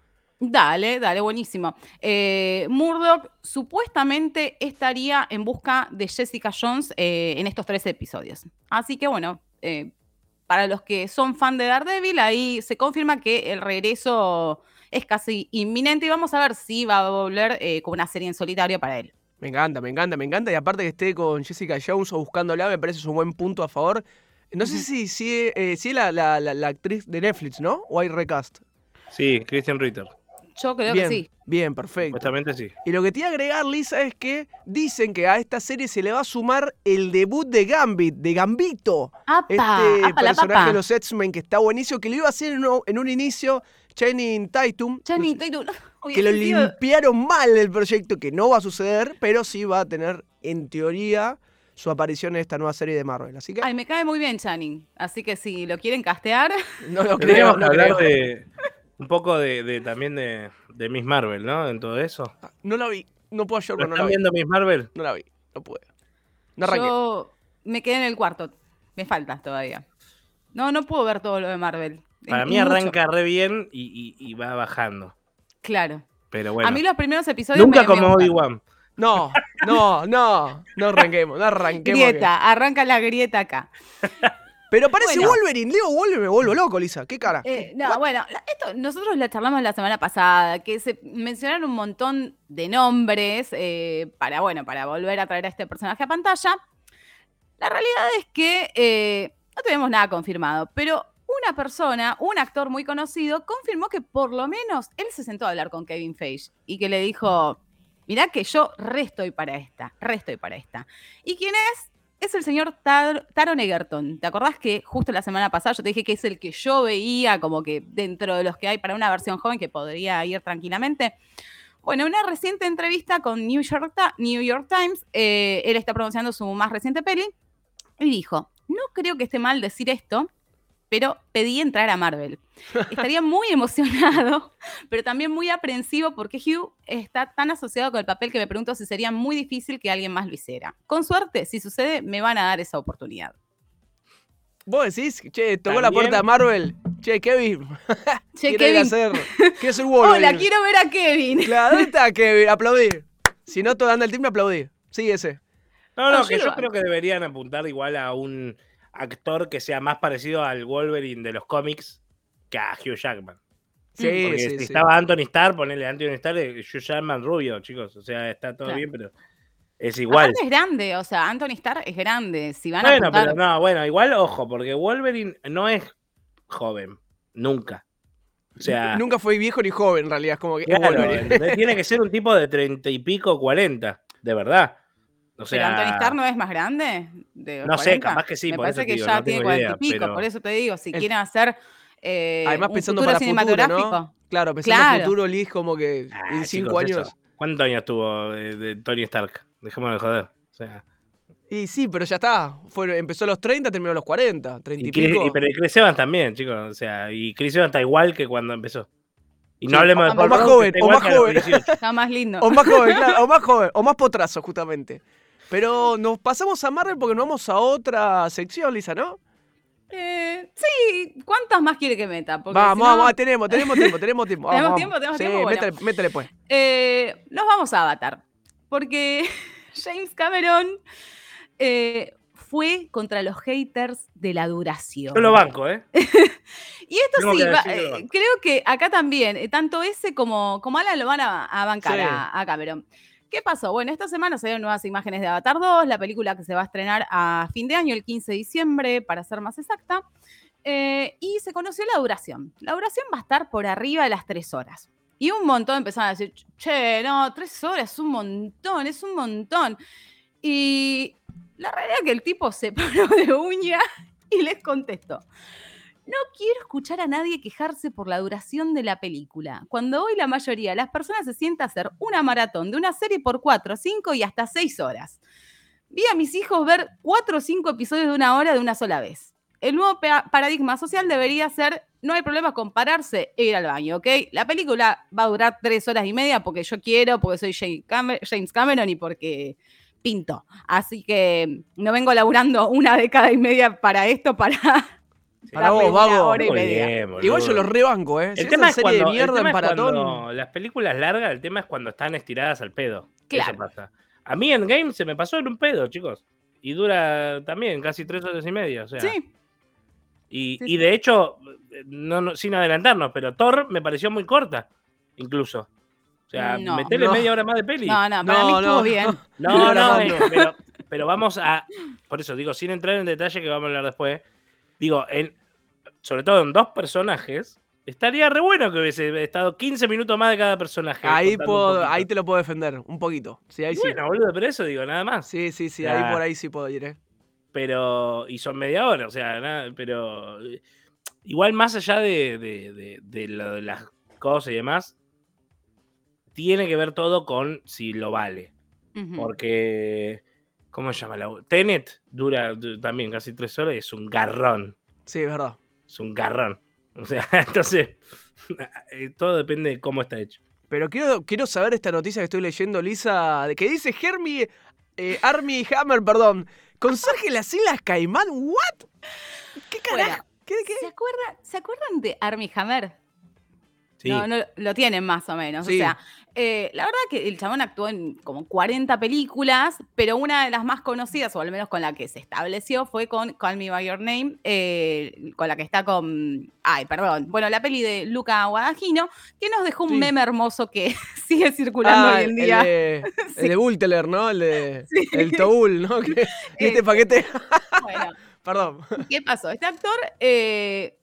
Dale, dale, buenísimo. Eh, Murdoch supuestamente estaría en busca de Jessica Jones eh, en estos tres episodios. Así que bueno, eh, para los que son fan de Daredevil, ahí se confirma que el regreso es casi inminente y vamos a ver si va a volver eh, con una serie en solitario para él. Me encanta, me encanta, me encanta. Y aparte que esté con Jessica Jones o buscándola, me parece un buen punto a favor. No sé si, si, eh, si es la, la, la- la actriz de Netflix, ¿no? O hay recast. Sí, Christian Ritter. Yo creo bien, que sí. bien, perfecto. Supuestamente sí. Y lo que te iba a agregar, Lisa, es que dicen que a esta serie se le va a sumar el debut de Gambit, de Gambito. ¡Apa! Este ¡Apa la personaje papa! de los X-Men que está buenísimo, que lo iba a hacer en un, en un inicio Channing Tatum. Channing Tatum, que lo limpiaron mal del proyecto, que no va a suceder, pero sí va a tener, en teoría, su aparición en esta nueva serie de Marvel. Así que Ay, me cae muy bien Channing. Así que si lo quieren castear, no lo creo, no hablar creo. de un poco de, de- también de, de Miss Marvel, ¿no? En todo eso. No la vi, no puedo ¿No llorar, no la vi. viendo Miss Marvel? No la vi, no pude. No arranqué. Yo me quedé en el cuarto. Me falta todavía. No, no puedo ver todo lo de Marvel. Para mí mucho. arranca re bien y, y- y va bajando. Claro. Pero bueno. A mí los primeros episodios. Nunca me- como. Obi-Wan. No, no, no, no arranquemos, no arranquemos. que- Grieta, arranca la grieta acá. Pero parece Bueno. Wolverine, Leo Wolverine, me vuelvo loco, Lisa. ¿Qué cara? Eh, no, bueno, esto nosotros la charlamos la semana pasada, que se mencionaron un montón de nombres eh, para, bueno, para volver a traer a este personaje a pantalla. La realidad es que eh, no tenemos nada confirmado, pero una persona, un actor muy conocido, confirmó que por lo menos él se sentó a hablar con Kevin Feige y que le dijo, mirá que yo re estoy para esta, re estoy para esta. ¿Y quién es? Es el señor Tar- Taron Egerton. ¿Te acordás que justo la semana pasada yo te dije que es el que yo veía como que dentro de los que hay para una versión joven que podría ir tranquilamente? Bueno, en una reciente entrevista con New York, Ta- New York Times, eh, él está pronunciando su más reciente peli y dijo, no creo que esté mal decir esto, pero pedí entrar a Marvel. Estaría muy emocionado, pero también muy aprensivo porque Hugh está tan asociado con el papel que me pregunto si sería muy difícil que alguien más lo hiciera. Con suerte, si sucede, me van a dar esa oportunidad. Vos decís, che, tocó la puerta de Marvel. Che, Kevin. Che, a Kevin. hacer. Quiero ser Wolverine. Hola, quiero ver a Kevin. Claro, ¿dónde está Kevin? Aplaudir. Si no te anda el timbre, aplaudir. Sí, ese. No, no, No, que yo creo que deberían apuntar igual a un actor que sea más parecido al Wolverine de los cómics que a Hugh Jackman. Sí, Porque sí, si sí. estaba Anthony Starr, ponele a Anthony Starr, eh, Hugh Jackman rubio, chicos. O sea, está todo Claro. bien, pero es igual. Aparte es grande, o sea, Anthony Starr es grande. Si van a Bueno, apuntar... pero no, bueno, igual ojo, porque Wolverine no es joven, nunca. O sea, Nunca fue viejo ni joven, en realidad. Es como que tiene que ser un tipo de treinta y pico, cuarenta, de verdad. O sea, ¿Pero Anthony Starr no es más grande? De No sé, 40? capaz que sí, Me por eso parece que digo, ya no tiene tengo 40 idea, y pico, pero- por eso te digo, si El- quieren hacer eh, Además, un pensando futuro para futuro, cinematográfico. ¿no? Claro, pensando en Claro. futuro, Liz, como que Ah, en cinco chicos, años. eso. ¿Cuántos años tuvo de, de Tony Stark? Dejémonos de joder. O sea, Y sí, pero ya está. Fue, empezó a los 30, terminó a los 40. 30 y, y pico. y- pero Chris Evans también, chicos. O sea, y Chris Evans está igual que cuando empezó. Y no Sí, hablemos o- de o Paul más Rudd, que joven, o más joven. 18. Está más lindo. O más joven, claro, o más joven, o más potrazo, justamente. Pero nos pasamos a Marvel porque nos vamos a otra sección, Lisa, ¿no? Eh, sí, ¿cuántas más quiere que meta? Porque Vamos, si no, vamos, tenemos, tenemos tiempo, tenemos tiempo. ¿Tenemos vamos, tiempo? ¿Tenemos sí, tiempo? Bueno. métele, métele pues. eh, nos vamos a Avatar. Porque James Cameron eh, fue contra los haters de la duración. Yo lo banco, ¿eh? Y esto Tengo sí, que va- decirlo. eh, creo que acá también, eh, tanto ese como, como Alan lo van a, a bancar Sí. a, a Cameron. ¿Qué pasó? Bueno, esta semana se dieron nuevas imágenes de Avatar 2, la película que se va a estrenar a fin de año, el 15 de diciembre, para ser más exacta. Eh, y se conoció la duración. La duración va a estar por arriba de las tres horas. Y un montón empezaron a decir, che, no, tres horas es un montón, es un montón. Y la realidad es que el tipo se paró de uña y les contestó. No quiero escuchar a nadie quejarse por la duración de la película, cuando hoy la mayoría de las personas se sienta a hacer una maratón de una serie por cuatro, cinco y hasta seis horas. Vi a mis hijos ver cuatro o cinco episodios de una hora de una sola vez. El nuevo pa- paradigma social debería ser, no hay problema con pararse e ir al baño, ¿ok? La película va a durar tres horas y media porque yo quiero, porque soy James Camer- James Cameron y porque pinto. Así que no vengo laburando una década y media para esto, para Para vos, vago. hora y media. bien. Igual yo los rebanco, ¿eh. Si El es tema una es serie cuando, de mierda en cuando las películas largas, el tema es cuando están estiradas al pedo. Claro. Eso pasa. A mí en Game se me pasó en un pedo, chicos. Y dura también casi tres horas y media. O sea, Sí, y, sí, y de hecho, no, no- sin adelantarnos, pero Thor me pareció muy corta, incluso. O sea, No. metele No. media hora más de peli. no, no, para No, mí no, estuvo bien. No, No, no, no, no. Pero, pero vamos a. Por eso digo, sin entrar en detalle que vamos a hablar después. Digo, en, sobre todo en dos personajes, estaría re bueno que hubiese estado 15 minutos más de cada personaje. Ahí, puedo, ahí te lo puedo defender, un poquito. Sí, ahí sí. Bueno, boludo, pero eso digo, nada más. Sí, sí, sí, Ah. ahí por ahí sí puedo ir, ¿eh? Pero. Y son media hora, o sea, nada, pero. eh, Igual más allá de, de, de- de lo de las cosas y demás, tiene que ver todo con si lo vale. Porque. ¿Cómo se llama la Tenet dura du- también casi tres horas y es un garrón. Sí, es verdad. Es un garrón. O sea, entonces. eh, Todo depende de cómo está hecho. Pero quiero, quiero saber esta noticia que estoy leyendo, Lisa, de que dice Hermie, eh, Army Hammer, perdón. Conserje las Islas Caimán, ¿what? ¿Qué carajo? ¿Qué, qué? ¿Se, acuerda- ¿Se acuerdan de Army Hammer? Sí. No, no, lo tienen más o menos. Sí. O sea, eh, la verdad que el chabón actuó en como 40 películas, pero una de las más conocidas, o al menos con la que se estableció, fue con Call Me By Your Name, eh, con la que está con. Ay, perdón. Bueno, la peli de Luca Guadagnino, que nos dejó un Sí. meme hermoso que sigue circulando Ah, hoy en día. El de, Sí. el de Bulteler, ¿no? El de. Sí. El Toul, ¿no? Que- este paquete. Bueno, Perdón. ¿Qué pasó? Este actor eh,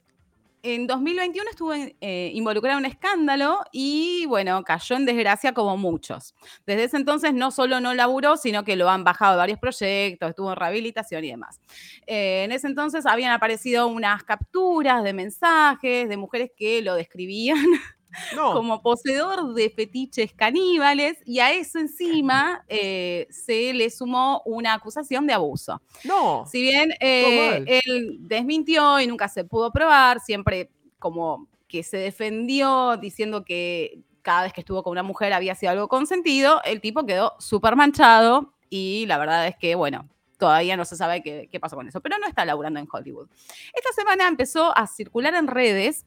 en 2021 estuvo eh, involucrado en un escándalo y, bueno, cayó en desgracia como muchos. Desde ese entonces no solo no laburó, sino que lo han bajado de varios proyectos, estuvo en rehabilitación y demás. Eh, en ese entonces habían aparecido unas capturas de mensajes de mujeres que lo describían No. como poseedor de fetiches caníbales y a eso encima eh, se le sumó una acusación de abuso. No. Si bien eh, él desmintió y nunca se pudo probar, siempre como que se defendió diciendo que cada vez que estuvo con una mujer había sido algo consentido, el tipo quedó súper manchado y la verdad es que, bueno, todavía no se sabe qué, qué pasó con eso, pero no está laburando en Hollywood. Esta semana empezó a circular en redes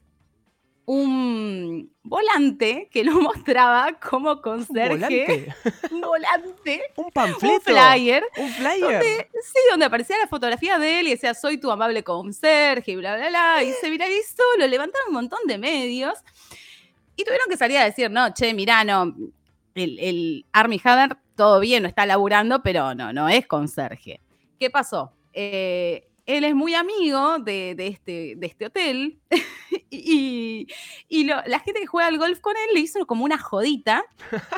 un volante que lo mostraba como Un conserje, volante. un volante, Un panfleto. un flyer Un flyer. donde, sí, donde aparecía la fotografía de él y decía, soy tu amable conserje y bla, bla, bla. Y se viralizó, lo levantaron un montón de medios y tuvieron que salir a decir, no, che, mirá, no, el, el Army Hammer, todo bien, no está laburando, pero no, no es conserje. ¿Qué pasó? Eh, él es muy amigo de, de este, de este hotel y, y lo- la gente que juega al golf con él le hizo como una jodita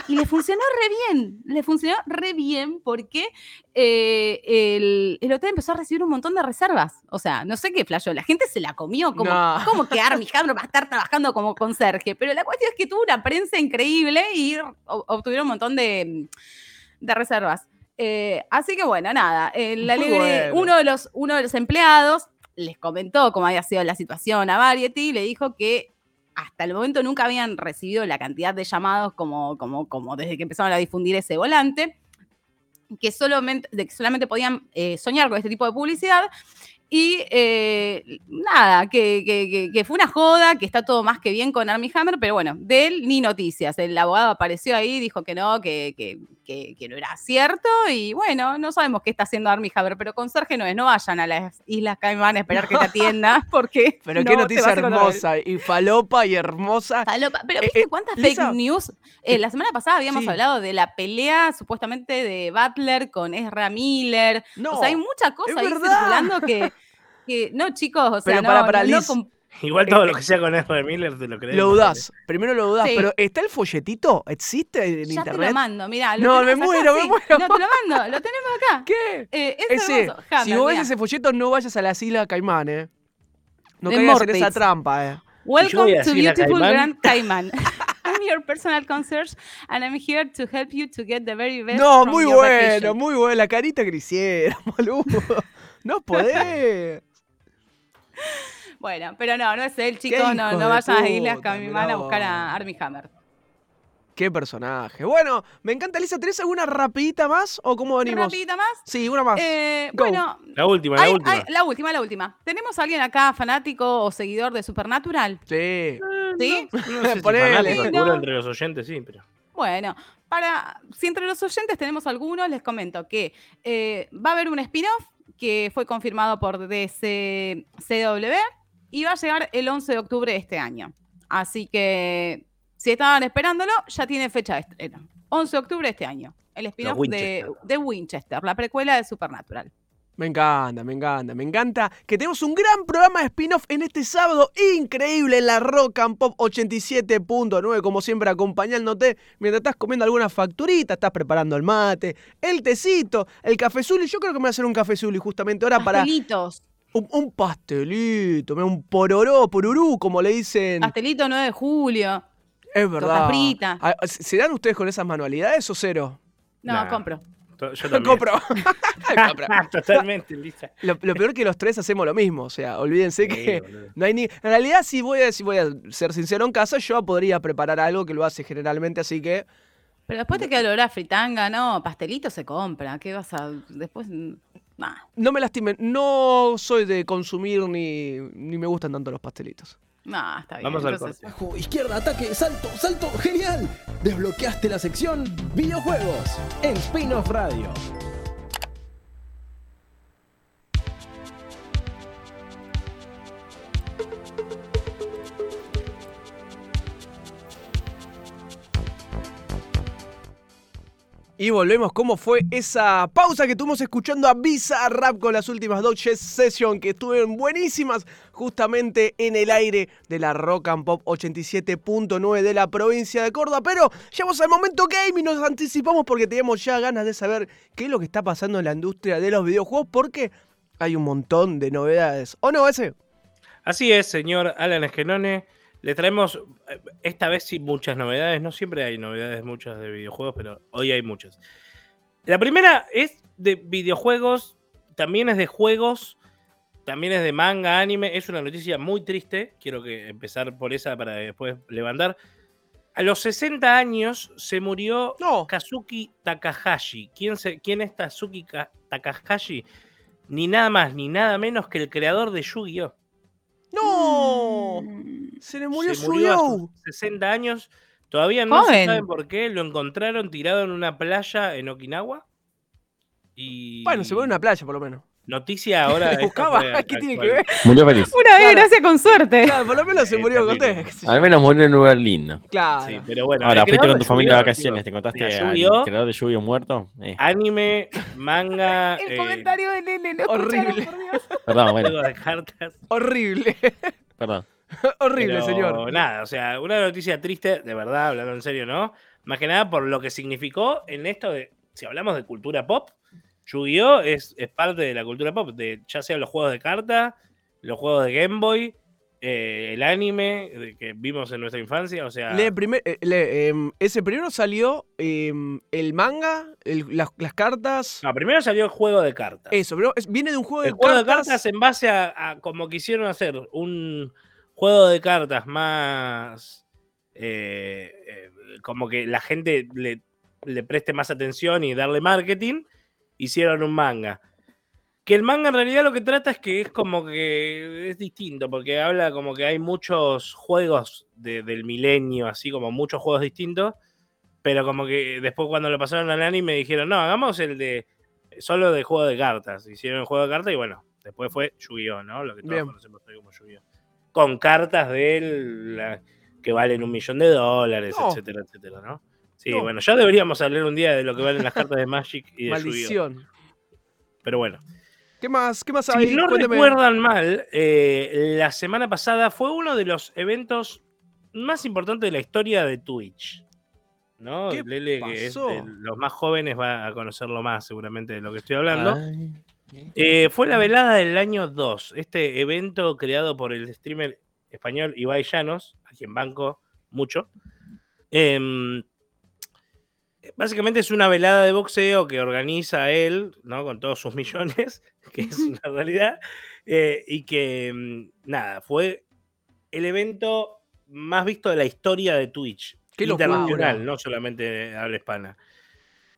y le funcionó re bien, le funcionó re bien porque eh, el, el hotel empezó a recibir un montón de reservas. O sea, no sé qué flayó, la gente se la comió, como, No. como que Armie Hammer va a estar trabajando como conserje, pero la cuestión es que tuvo una prensa increíble y obtuvieron un montón de, de reservas. Eh, así que bueno, nada, el Muy alegre- bueno. uno, de los, uno de los empleados les comentó cómo había sido la situación a Variety y le dijo que hasta el momento nunca habían recibido la cantidad de llamados como, como, como desde que empezaron a difundir ese volante, que solamente, de que solamente podían eh, soñar con este tipo de publicidad. Y eh, nada, que, que- que- que fue una joda, que está todo más que bien con Armie Hammer, pero bueno, de él ni noticias. El abogado apareció ahí, dijo que no, que, que- no era cierto. Y bueno, no sabemos qué está haciendo Armie Hammer, pero con Sergio no es, no vayan a las Islas Caimán a esperar que te atienda, porque. Pero no qué noticia hermosa. Y falopa y hermosa. Falopa. Pero Eh, ¿viste eh, cuántas Lisa- fake news? Eh, la semana pasada habíamos Sí. hablado de la pelea supuestamente de Butler con Ezra Miller. No. o sea, hay mucha cosa ahí verdad. circulando que, que- No, chicos, o sea, Pero no, para, para, no- no Liz, com- Igual todo lo que sea con Ezra Miller te lo crees. Lo dudás. Primero lo dudás. Sí. Pero ¿está el folletito? ¿Existe en ya te internet? lo mando, mirá. lo No, me acá, muero, me sí. muero. No, te lo mando, lo tenemos acá. ¿Qué? Eh, es Ese, hermoso. si vos ves ese folleto, no vayas a las Islas Caimán, ¿eh? No caigas en esa trampa, ¿eh? Welcome a to beautiful Caimán. Grand Cayman. I'm your personal concierge and I'm here to help you to get the very best No, from muy your bueno, vacation. muy bueno. La carita que hicieron, boludo. No podés. Bueno, pero no, no es él, chicos. No, no vayan a las Islas Caimán a buscar a. Armie Hammer. Qué personaje. Bueno, me encanta, Lisa. ¿Tenés alguna rapidita más o cómo venimos? ¿Rapidita más? Sí, una más. Eh, bueno, La última, la hay- última. hay- la última, la última. ¿Tenemos a alguien acá fanático o seguidor de Supernatural? Sí. ¿Sí? No sé si fanático, no. entre los oyentes, sí, pero. Bueno, para, si entre los oyentes tenemos algunos, les comento que eh, va a haber un spin-off que fue confirmado por DCCW y va a llegar el 11 de octubre de este año. Así que si estaban esperándolo, ya tiene fecha de estreno. 11 de octubre de este año. El spin-off de, Winchester. de Winchester, la precuela de Supernatural. Me encanta, me encanta, me encanta que tenemos un gran programa de spin-off en este sábado increíble en la Rock and Pop 87.9, como siempre acompañándote mientras estás comiendo alguna facturita, estás preparando el mate, el tecito, el cafezuli. Yo creo que me voy a hacer un cafezuli justamente ahora para Pastelitos. un, un pastelito, un pororó, porurú, como le dicen. Pastelito 9 de julio. Es verdad. frita. Ah, ¿Se dan ustedes con esas manualidades o cero? No, Nah. compro. Yo también. Compro. Compro. Totalmente, Lisa. Lo, lo peor que los tres hacemos lo mismo, o sea, olvídense Sí, que boludo. no hay ni... En realidad, si voy, a, si voy a ser sincero en casa, yo podría preparar algo que lo hace generalmente, así que... Pero después te queda el olor a fritanga, no, pastelito se compra. ¿Qué vas a...? Después... Nah. No me lastimen, no soy de consumir ni, ni me gustan tanto los pastelitos. No, está bien. Vamos al corte. Bajo, izquierda, ataque, salto, salto, genial. Desbloqueaste la sección videojuegos en Spin-off Radio. Y volvemos, ¿cómo fue esa pausa que tuvimos escuchando a Visa Rap con las últimas dos Session que estuvieron buenísimas justamente en el aire de la Rock and Pop 87.9 de la provincia de Córdoba? Pero llegamos al momento game y nos anticipamos porque teníamos ya ganas de saber qué es lo que está pasando en la industria de los videojuegos porque hay un montón de novedades. ¿O no, ese? Así es, señor Alan Esquenone. Le traemos, eh, esta vez sí, muchas novedades. No siempre hay novedades muchas de videojuegos, pero hoy hay muchas. La primera es de videojuegos, también es de juegos, también es de manga, anime. Es una noticia muy triste. Quiero que empezar por esa para después levantar. A los 60 años se murió No. Kazuki Takahashi. ¿Quién, se- quién es Kazuki Ka- Takahashi? Ni nada más ni nada menos que el creador de Yu-Gi-Oh! ¡No! Mm, Se le murió se su murió a yo. sus 60 años. Todavía no se Joven. sabe por qué. Lo encontraron tirado en una playa en Okinawa. Y Bueno, se murió en una playa por lo menos. Noticia ahora. Buscaba, fue ¿qué tiene que ver? Murió feliz. Una Claro. desgracia con suerte. Claro, por lo menos se murió con. Al menos murió en un lugar lindo. Claro. Sí, pero bueno. Ahora, fuiste con tu familia de vacaciones, te contaste al creador de Yu-Gi-Oh muerto. Eh, Anime, manga, El eh, comentario de Nene, lo horrible. escucharon, por Dios. Perdón, bueno, de cartas. Horrible. perdón. Horrible, Pero señor. Nada, o sea, una noticia triste, de verdad, hablando en serio, ¿no? Más que nada por lo que significó en esto de, si hablamos de cultura pop, Yu-Gi-Oh! Es, es parte de la cultura pop, de, ya sea los juegos de carta, los juegos de Game Boy, eh, el anime de que vimos en nuestra infancia, o sea... Le primer- eh, le, em, ese primero salió em, el manga, el- las, las cartas. No, primero salió el juego de cartas. Eso, pero es- viene de un juego el de juego cartas. de cartas en base a, a como quisieron hacer un juego de cartas más eh, eh, como que la gente le, le preste más atención y darle marketing, hicieron un manga. Que el manga en realidad lo que trata es que es como que es distinto, porque habla como que hay muchos juegos de- del milenio, así como muchos juegos distintos, pero como que después cuando lo pasaron al anime dijeron, no, hagamos el de solo de juego de cartas. Hicieron el juego de cartas y bueno, después fue Yu-Gi-Oh, ¿no? Lo que todos Bien. conocemos hoy como Yu-Gi-Oh. Con cartas de él la- que valen un millón de dólares, No. etcétera, etcétera, ¿no? Sí, No. bueno, ya deberíamos hablar un día de lo que valen las cartas de Magic y de Yu-Gi-Oh. Maldición. Pero bueno. ¿Qué más? ¿Qué más hay? Si no Cuénteme. recuerdan mal, eh, la semana pasada fue uno de los eventos más importantes de la historia de Twitch. ¿No? ¿Qué Lele, que es de los más jóvenes, va a conocerlo más seguramente de lo que estoy hablando. Ay. Eh, fue la velada del año 2, este evento creado por el streamer español Ibai Llanos, a quien banco mucho. Em, básicamente es una velada de boxeo que organiza él, ¿no? Con todos sus millones, que es una realidad, eh, y que, mm, nada, fue el evento más visto de la historia de Twitch. ¡Qué locura! internacional, no solamente de habla hispana.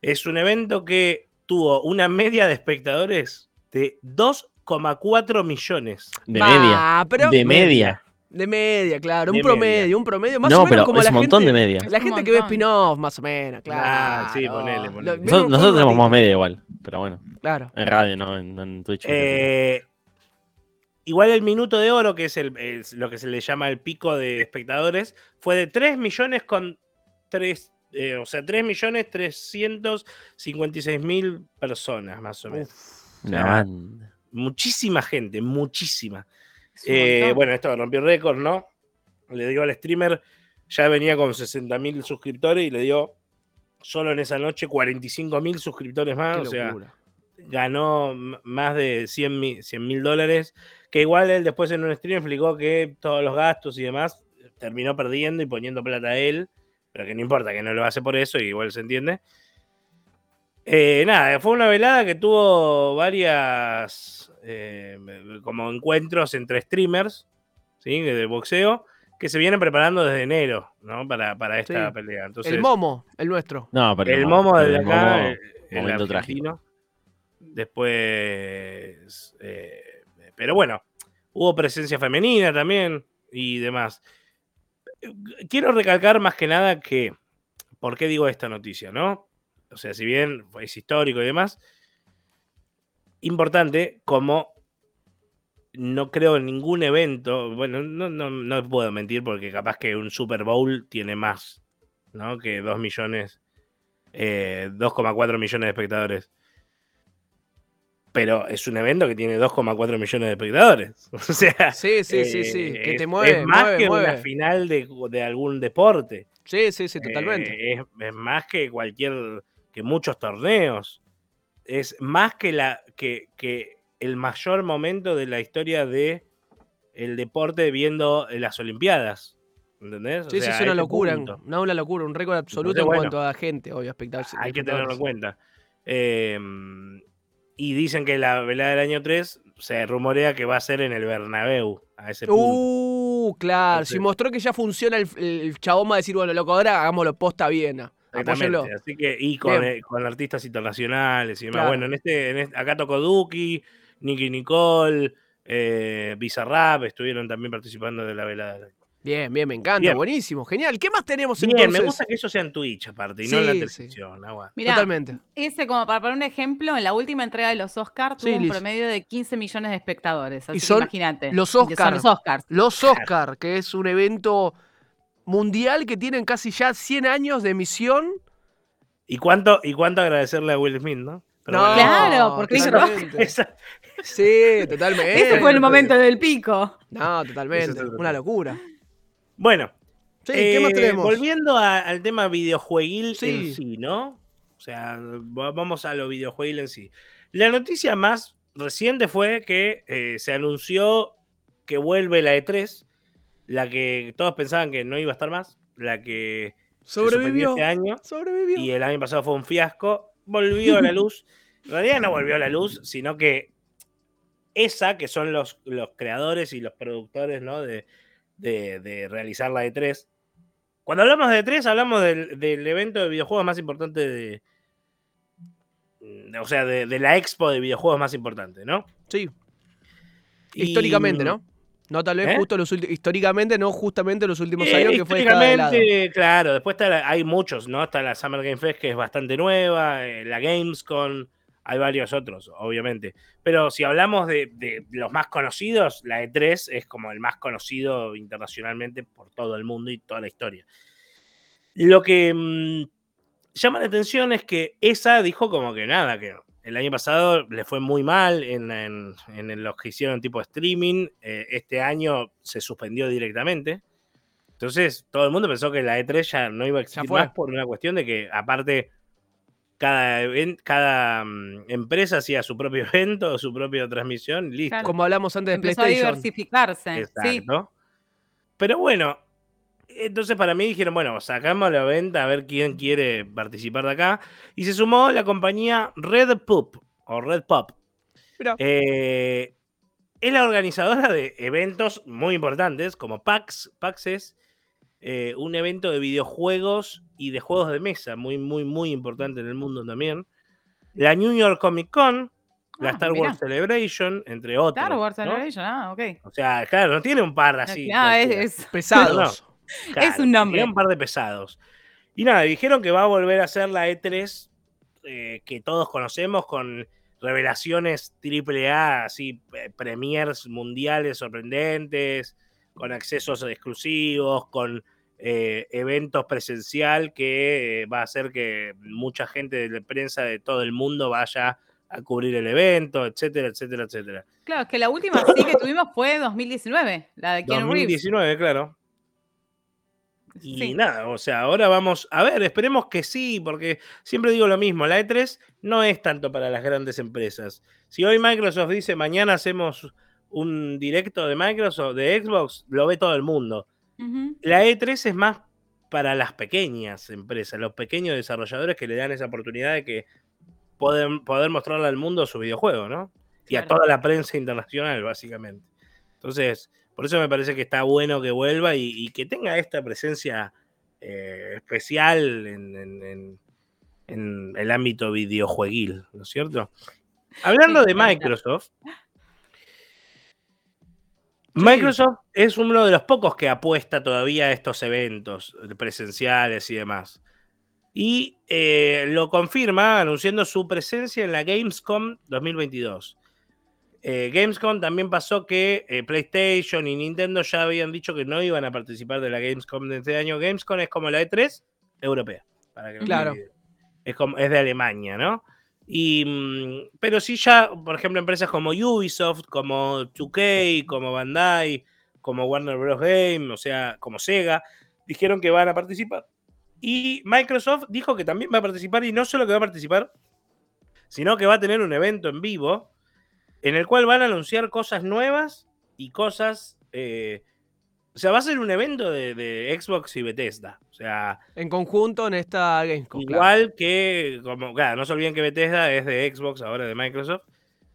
Es un evento que tuvo una media de espectadores de 2,4 millones. De Bah, media. pero- de media. De media, claro. De un promedio, un promedio. Más No, o menos pero como es la un montón gente, de media. La gente que ve spin-off, más o menos, claro. Ah, sí, ponele, ponele. Lo- Nosotros, nosotros tenemos más media igual, pero bueno, Claro. en radio, no en, en Twitch. Eh, igual el minuto de oro, que es, el, es lo que se le llama el pico de espectadores, fue de 3 millones con 3, eh, o sea, 3 millones 356 mil personas, más o menos. Una banda. Muchísima gente, muchísima. Eh, bueno, esto rompió récord, ¿no? Le dio al streamer, ya venía con 60 mil suscriptores y le dio solo en esa noche 45 mil suscriptores más. Qué o sea, ganó más de 100 mil dólares. Que igual él después en un stream explicó que todos los gastos y demás terminó perdiendo y poniendo plata a él. Pero que no importa, que no lo hace por eso y igual se entiende. Eh, nada, fue una velada que tuvo varias eh, como encuentros entre streamers ¿sí? de boxeo que se vienen preparando desde enero ¿no? para, para esta Sí. pelea. Entonces, el Momo, el nuestro. No, pero el no, Momo pero de el acá, Momo, el- el momento trágico. argentino. Después, eh, pero bueno, hubo presencia femenina también y demás. Quiero recalcar más que nada que, ¿por qué digo esta noticia, no? O sea, si bien es histórico y demás, importante como no creo en ningún evento, bueno, no, no, no puedo mentir porque capaz que un Super Bowl tiene más, ¿no? Que 2 millones, eh, 2,4 millones de espectadores. Pero es un evento que tiene 2,4 millones de espectadores. O sea, Sí, sí, sí, sí. eh, Que te es- mueve, es más mueve, que mueve. una final de, de algún deporte. Sí, sí, sí, totalmente. Eh, es, es más que cualquier, que muchos torneos. Es más que la que, que el mayor momento de la historia de el deporte viendo las Olimpiadas. ¿Entendés? O sí, sí, es una locura. punto. No, una locura, un récord absoluto Entonces, en bueno, cuanto a gente, obvio, espectadores. Hay que tenerlo en cuenta. Eh, y dicen que la velada del año 3 se rumorea que va a ser en el Bernabéu a ese punto. Uh, claro. Si mostró que ya funciona el, el chabón va a decir, bueno, loco, ahora hagámoslo posta Viena. Exactamente. Así que, y con, Bien. eh, con artistas internacionales y demás. Claro. Bueno, en este, en este- acá tocó Duki, Nicky Nicole, eh, Bizarrap, estuvieron también participando de la velada. Bien, bien, me encanta. Bien. Buenísimo, genial. ¿Qué más tenemos Bien, entonces? me gusta que eso sea en Twitch aparte, y no en la Sí, televisión. agua. Mirá, Totalmente. ese como para poner un ejemplo, en la última entrega de los Oscars Sí, tuvo un Liz. promedio de 15 millones de espectadores. Así Y que son imagínate. los que son Oscar. los Oscars. Los Oscar, que es un evento mundial que tienen casi ya 100 años de emisión. ¿Y cuánto, ¿Y cuánto agradecerle a Will Smith, no? Pero No, bueno, Claro, porque Sí, totalmente. Ese fue el momento del pico. No, totalmente. Una locura. Bueno, Sí, ¿qué más eh, tenemos? volviendo a- al tema videojueguil Sí. en sí, ¿no? O sea, va- vamos a lo videojueguil en sí. La noticia más reciente fue que eh, se anunció que vuelve la E3, la que todos pensaban que no iba a estar más, la que Sobrevivió. este año Sobrevivió. y el año pasado fue un fiasco, volvió a la luz. En realidad no volvió a la luz, sino que esa, que son los, los creadores y los productores ¿no? de, de- de realizar la E3. Cuando hablamos de E3, hablamos del, del evento de videojuegos más importante de. de- O sea, de, de la expo de videojuegos más importante, ¿no? Sí, Y- históricamente, ¿no? No tal vez ¿Eh? justo los históricamente, no justamente los últimos Eh, años que fue históricamente, claro, después está la- hay muchos, ¿no? Está la Summer Game Fest, que es bastante nueva, eh, la Gamescom, hay varios otros, obviamente. Pero si hablamos de, de los más conocidos, la E3 es como el más conocido internacionalmente por todo el mundo y toda la historia. Lo que mm, llama la atención es que esa dijo como que nada, que el año pasado le fue muy mal en, en- en los que hicieron tipo streaming. eh, este año se suspendió directamente. Entonces, todo el mundo pensó que la E3 ya no iba a existir fue. más por una cuestión de que, aparte, cada, cada mm, empresa hacía su propio evento, su propia transmisión, listo. Claro. Como hablamos antes de Empezó a PlayStation. diversificarse. Sí. Exacto. Pero bueno, entonces para mí dijeron, bueno, sacamos la venta a ver quién quiere participar de acá. Y se sumó la compañía Red Pop o Red Pop. Eh, es la organizadora de eventos muy importantes como PAX. PAX es eh, un evento de videojuegos y de juegos de mesa muy, muy, muy importante en el mundo también. La New York Comic Con, la Ah, Star mirá. Wars Celebration, entre otros. Star Wars ¿no? Celebration, ah, ok. O sea, claro, no tiene un par así. Ah, es- es- Pesados. Claro, es un nombre. un par de pesados. Y nada, dijeron que va a volver a ser la E3 eh, que todos conocemos con revelaciones AAA, así, eh, premiers mundiales sorprendentes, con accesos exclusivos, con eh, eventos presencial que eh, va a hacer que mucha gente de la prensa de todo el mundo vaya a cubrir el evento, etcétera, etcétera, etcétera. Claro, es que la última sí que tuvimos fue 2019, la de Keanu Reeves. 2019, claro. Y Sí. nada, o sea, ahora vamos a ver, esperemos que sí, porque siempre digo lo mismo, la E3 no es tanto para las grandes empresas. Si hoy Microsoft dice mañana hacemos un directo de Microsoft, de Xbox, lo ve todo el mundo. La E3 es más para las pequeñas empresas, los pequeños desarrolladores que le dan esa oportunidad de que poder, poder mostrarle al mundo su videojuego, ¿no? Y a toda la prensa internacional, básicamente. Entonces, por eso me parece que está bueno que vuelva y, y que tenga esta presencia eh, especial en, en- en- en el ámbito videojueguil, ¿no es cierto? Hablando de. Microsoft, Microsoft es uno de los pocos que apuesta todavía a estos eventos presenciales y demás. Y eh, lo confirma anunciando su presencia en la Gamescom 2022. Eh, Gamescom también pasó que eh, PlayStation y Nintendo ya habían dicho que no iban a participar de la Gamescom de este año. Gamescom es como la E3 europea. Para que Claro. Es, como, es de Alemania, ¿no? Y, mm, pero sí ya, por ejemplo, empresas como Ubisoft, como 2K, como Bandai, como Warner Bros. Game, o sea, como Sega, dijeron que van a participar. Y Microsoft dijo que también va a participar y no solo que va a participar, sino que va a tener un evento en vivo en el cual van a anunciar cosas nuevas y cosas... eh, o sea, va a ser un evento de, de Xbox y Bethesda. O sea, En conjunto en esta Gamescom. claro. Igual que, como, claro, no se olviden que Bethesda es de Xbox, ahora de Microsoft,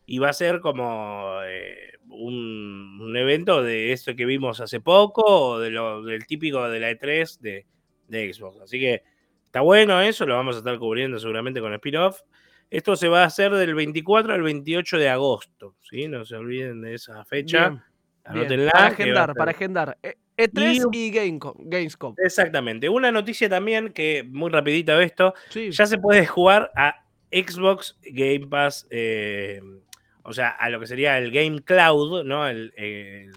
y va a ser como eh, un, un evento de esto que vimos hace poco, o de lo, del típico de la E3 de, de Xbox. Así que está bueno eso, lo vamos a estar cubriendo seguramente con spin-off. Esto se va a hacer del 24 al 28 de agosto, ¿sí? No se olviden de esa fecha. Bien, bien. Anótenla, Para agendar, para agendar. E- E3 y, Gamecom, Gamescom. Exactamente. Una noticia también que, muy rapidita esto, Sí. ya se puede jugar a Xbox Game Pass, eh, o sea, a lo que sería el Game Cloud, ¿no? El,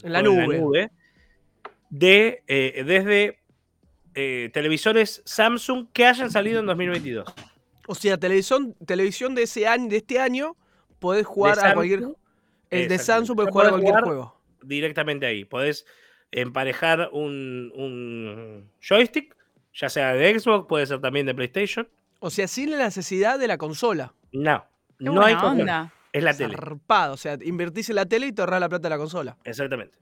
la nube. de, eh, desde eh, televisores Samsung que hayan salido en 2022. O sea, televisión, televisión de ese año, de este año, podés jugar De a cualquier. El de. Samsung podés jugar a cualquier jugar juego. Directamente ahí. Podés emparejar un, un joystick, ya sea de Xbox, puede ser también de PlayStation. O sea, sin la necesidad de la consola. No, Qué no hay onda. Es la tele. Zarpado. O sea, invertís en la tele y te ahorrás la plata de la consola. Exactamente.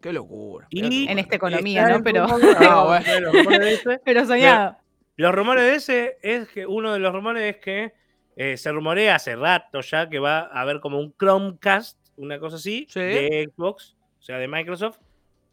Qué locura. Y En esta economía, ¿no? Pero- rumor- Ah, bueno. Pero soñado. Los rumores de ese es que uno de los rumores es que eh, se rumorea hace rato ya que va a haber como un Chromecast, una cosa así, Sí. de Xbox, o sea, de Microsoft,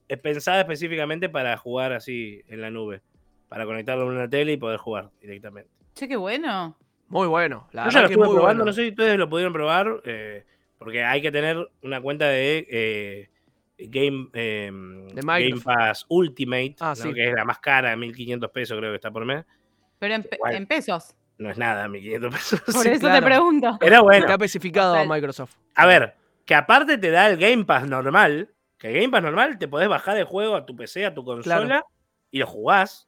eh, pensada específicamente para jugar así en la nube, para conectarlo a una tele y poder jugar directamente. Che, qué bueno. Muy bueno. La Yo ya lo estuve muy probando, bueno. no sé si ustedes lo pudieron probar, eh, porque hay que tener una cuenta de eh, Game, eh, De Game Microsoft. Pass Ultimate, Ah, ¿no? sí. que es la más cara, 1500 pesos creo que está por mes. Pero en, pe- Igual. en pesos. No es nada, 1500 pesos. Por Sí, eso claro. te pregunto. Pero bueno, Está especificado Total. Microsoft. a ver, que aparte te da el Game Pass normal, que el Game Pass normal te podés bajar el juego a tu PC, a tu consola, Claro. y lo jugás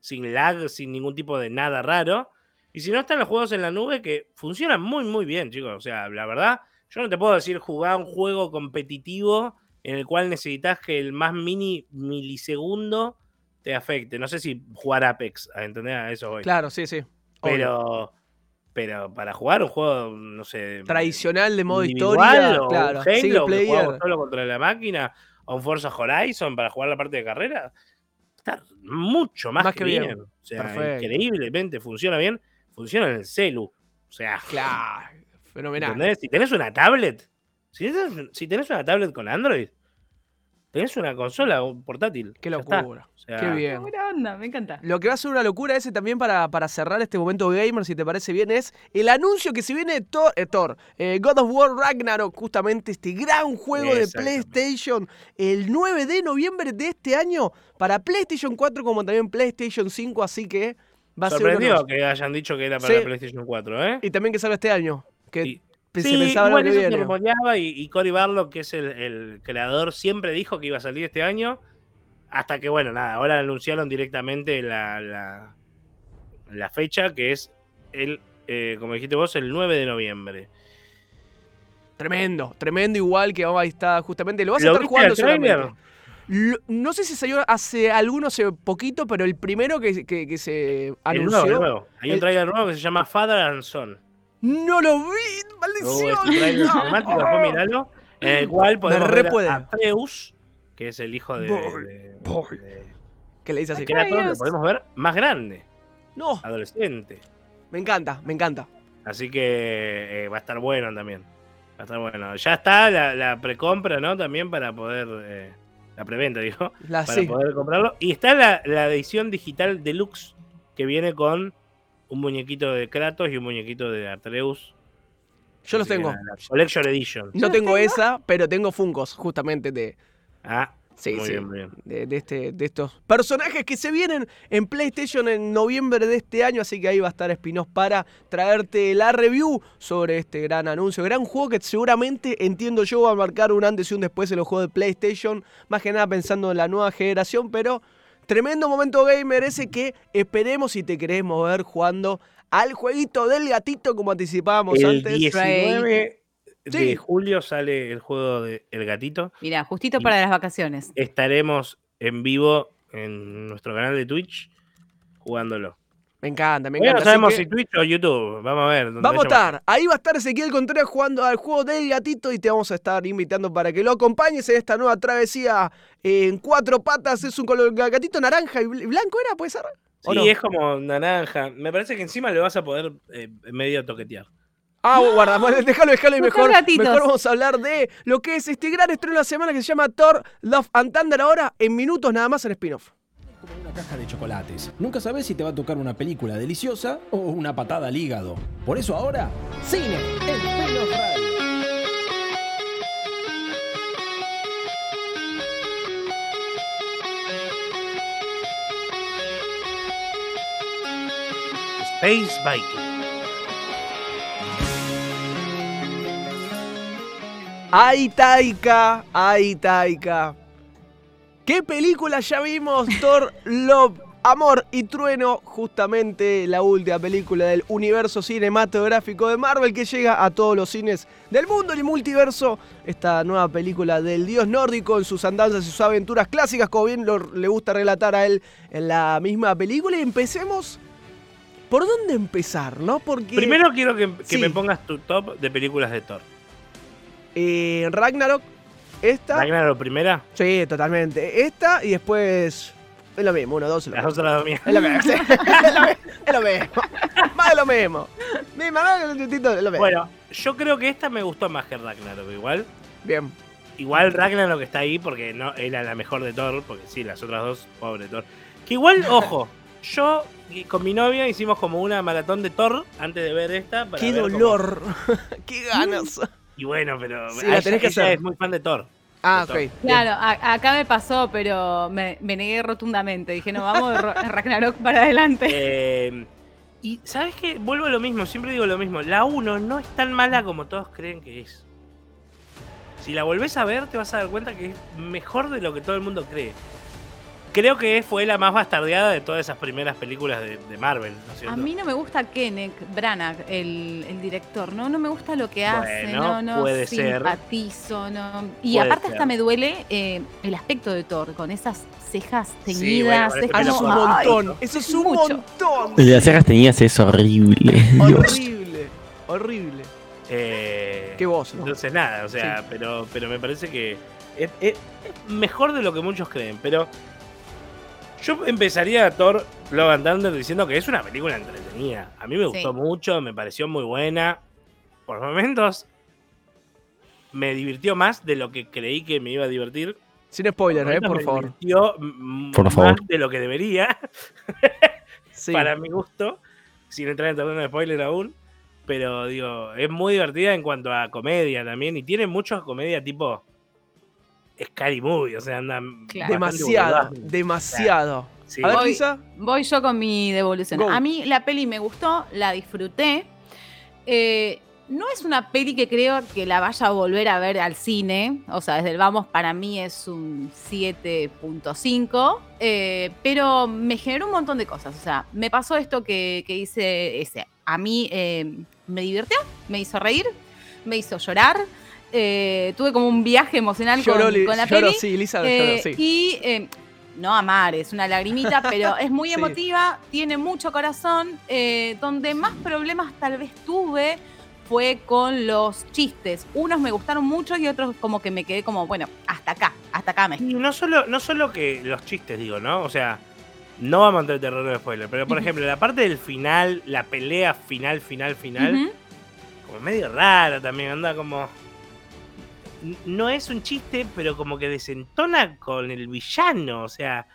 sin lag, sin ningún tipo de nada raro. Y si no están los juegos en la nube que funcionan muy, muy bien, chicos. O sea, la verdad, yo no te puedo decir jugar un juego competitivo en el cual necesitas que el más mini milisegundo te afecte. No sé si jugar Apex, a entender a eso hoy. Claro, sí, sí. Obvio. pero, pero para jugar un juego, no sé. Tradicional de modo historia, o claro. un Halo, que jugamos solo contra la máquina, o un Forza Horizon para jugar la parte de carrera, está mucho más, Más que, que bien. bien. O sea, Perfecto. increíblemente funciona bien. Funciona en el celu. O sea, Claro, fenomenal. ¿entendés? Si tenés una tablet, si tenés, si tenés una tablet con Android, tenés una consola portátil. Qué locura. O sea, Qué bien. Buena onda, me encanta. Lo que va a ser una locura ese también para, para cerrar este momento gamer, si te parece bien, es el anuncio que se viene de Thor, eh, Thor, eh, God of War Ragnarok, justamente este gran juego de. PlayStation, el 9 de noviembre de este año, para PlayStation 4 como también PlayStation 5, así que va a ser... Sorprendido que hayan dicho que era para Sí. PlayStation 4, ¿eh? Y también que salga este año, que Sí. se pensaba que eso se rumoreaba y, y Cory Barlow, que es el, el creador, siempre dijo que iba a salir este año. Hasta que, bueno, nada, ahora anunciaron directamente la, la, la fecha, que es el, eh, como dijiste vos, el 9 de noviembre. Tremendo, tremendo igual que ahí está justamente. Lo vas a ¿Lo estar jugando. Lo- no sé si salió hace alguno, hace poquito, pero el primero que, que- que se El anunció. nuevo, el nuevo. Hay el- un trailer nuevo que se llama Father and Son. No lo vi, maldición. es un después miralo, en el cual podemos ver a Atreus, que es el hijo de, Voy, de- Que le dice así. Kratos, lo Atreus. podemos ver más grande, No, adolescente. me encanta, me encanta. Así que eh, va a estar bueno también. Va a estar bueno. Ya está la, la precompra, ¿no? También para poder. eh, la preventa, digo. La Para sí. poder comprarlo. Y está la, la edición digital deluxe que viene con un muñequito de Kratos y un muñequito de Atreus. Yo los tengo. la Collection Edition. No tengo esa, pero tengo Funkos, justamente de. Ah, Sí, muy sí. bien, muy bien. De, de este, de estos personajes que se vienen en PlayStation en noviembre de este año, así que ahí va a estar Spinos para traerte la review sobre este gran anuncio, gran juego que seguramente, entiendo yo, va a marcar un antes y un después en los juegos de PlayStation, más que nada pensando en la nueva generación, pero tremendo momento gamer ese que esperemos si te querés mover jugando al jueguito del gatito como anticipábamos El antes. 19 Sí. de julio sale el juego de El Gatito. Mira, justito Y- para las vacaciones. Estaremos en vivo en nuestro canal de Twitch jugándolo. Me encanta, me encanta. no sabemos que- si Twitch o YouTube. Vamos a ver. donde Vamos a estar, ahí va a estar Ezequiel Contreras jugando al juego del gatito y te vamos a estar invitando para que lo acompañes en esta nueva travesía en cuatro patas. Es un color gatito naranja y bl- blanco, ¿era? ¿Puede ser? ¿O Sí, no? es como naranja. Me parece que encima le vas a poder eh, medio toquetear. Ah, guarda, bueno, déjalo, déjalo y mejor, mejor vamos a hablar de lo que es este gran estreno de la semana que se llama Thor Love and Thunder ahora en minutos nada más en spin-off. Caja de chocolates. Nunca sabes si te va a tocar una película deliciosa o una patada al hígado. Por eso ahora, cine en Spin-off Radio. Space Viking. Ay, Taika, ay, Taika. ¿Qué película ya vimos? Thor, Love, Amor y Trueno, justamente la última película del universo cinematográfico de Marvel que llega a todos los cines del mundo y multiverso. Esta nueva película del dios nórdico en sus andanzas y sus aventuras clásicas, como bien lo- le gusta relatar a él en la misma película. Y empecemos. ¿Por dónde empezar, no? Porque. Primero quiero que, que Sí. me pongas tu top de películas de Thor. eh, Ragnarok, esta. Ragnarok primera, Sí, totalmente. Esta y después. Es lo mismo, uno, dos. Las dos a la dormía. Es lo mismo. sí. Es lo mismo. Es lo mismo. Más de lo mismo. Lo mismo. Bueno, yo creo que esta me gustó más que Ragnarok. Igual, Bien. igual Ragnarok está ahí porque no era la mejor de Thor. Porque sí, las otras dos, pobre Thor. Que igual, ojo, yo con mi novia hicimos como una maratón de Thor antes de ver esta. para Qué ver cómo- dolor. Qué ganas. Y bueno, pero Sí, la ella- que hacer. es muy fan de Thor. Ah, de ok. Thor. Claro, a- acá me pasó, pero me, me negué rotundamente. Dije, no, vamos de Ro- Ragnarok para adelante. Eh, y ¿sabes qué? Vuelvo a lo mismo, siempre digo lo mismo. La 1 no es tan mala como todos creen que es. Si la volvés a ver, te vas a dar cuenta que es mejor de lo que todo el mundo cree. Creo que fue la más bastardeada de todas esas primeras películas de, de Marvel, ¿no es A mí no me gusta Kenneth Branagh, el, el director, ¿no? No me gusta lo que hace, Bueno, no, no puede ser. simpatizo, no. Y Puede aparte ser. hasta me duele eh, el aspecto de Thor, con esas cejas Sí, teñidas. bueno, es un ay, montón. Eso es un mucho. montón. El de las cejas tenías es horrible. Horrible. Horrible. Eh, Qué voz, ¿no? Entonces nada, o sea, pero, pero me parece que es, es- es mejor de lo que muchos creen. Pero yo empezaría a Thor Love and Thunder diciendo que es una película entretenida. A mí me gustó Sí. mucho, me pareció muy buena. Por momentos me divirtió más de lo que creí que me iba a divertir. Sin spoilers, eh, por me favor. divirtió Por más favor. de lo que debería, Sí. para mi gusto, sin entrar en terreno de spoiler aún. Pero digo, es muy divertida en cuanto a comedia también. Y tiene mucha comedia tipo Scary Movie. O sea, andan. Claro. Demasiado, demasiado. Sí. A ver, Voy- Lisa. Voy yo con mi devolución. Go. A mí la peli me gustó, la disfruté. Eh, no es una peli que creo que la vaya a volver a ver al cine. O sea, desde el vamos, para mí es un 7.5. eh, pero me generó un montón de cosas. O sea, me pasó esto que, que hice ese. A mí eh, me divirtió, me hizo reír, me hizo llorar. Eh, tuve como un viaje emocional con, Lloró, con la lloró, peli. sí, Lisa Eh, lloró, sí. Y eh, no amar, es una lagrimita, pero es muy Sí. emotiva, tiene mucho corazón. eh, donde más problemas tal vez tuve fue con los chistes. Unos me gustaron mucho y otros como que me quedé como, bueno, hasta acá, hasta acá me. Y no solo, no solo que los chistes, digo, ¿no? O sea, no vamos a entrar en terreno de spoiler. Pero por ejemplo, la parte del final, la pelea final, final, final. Como medio rara también, anda como. No es un chiste, pero como que desentona con el villano, o sea,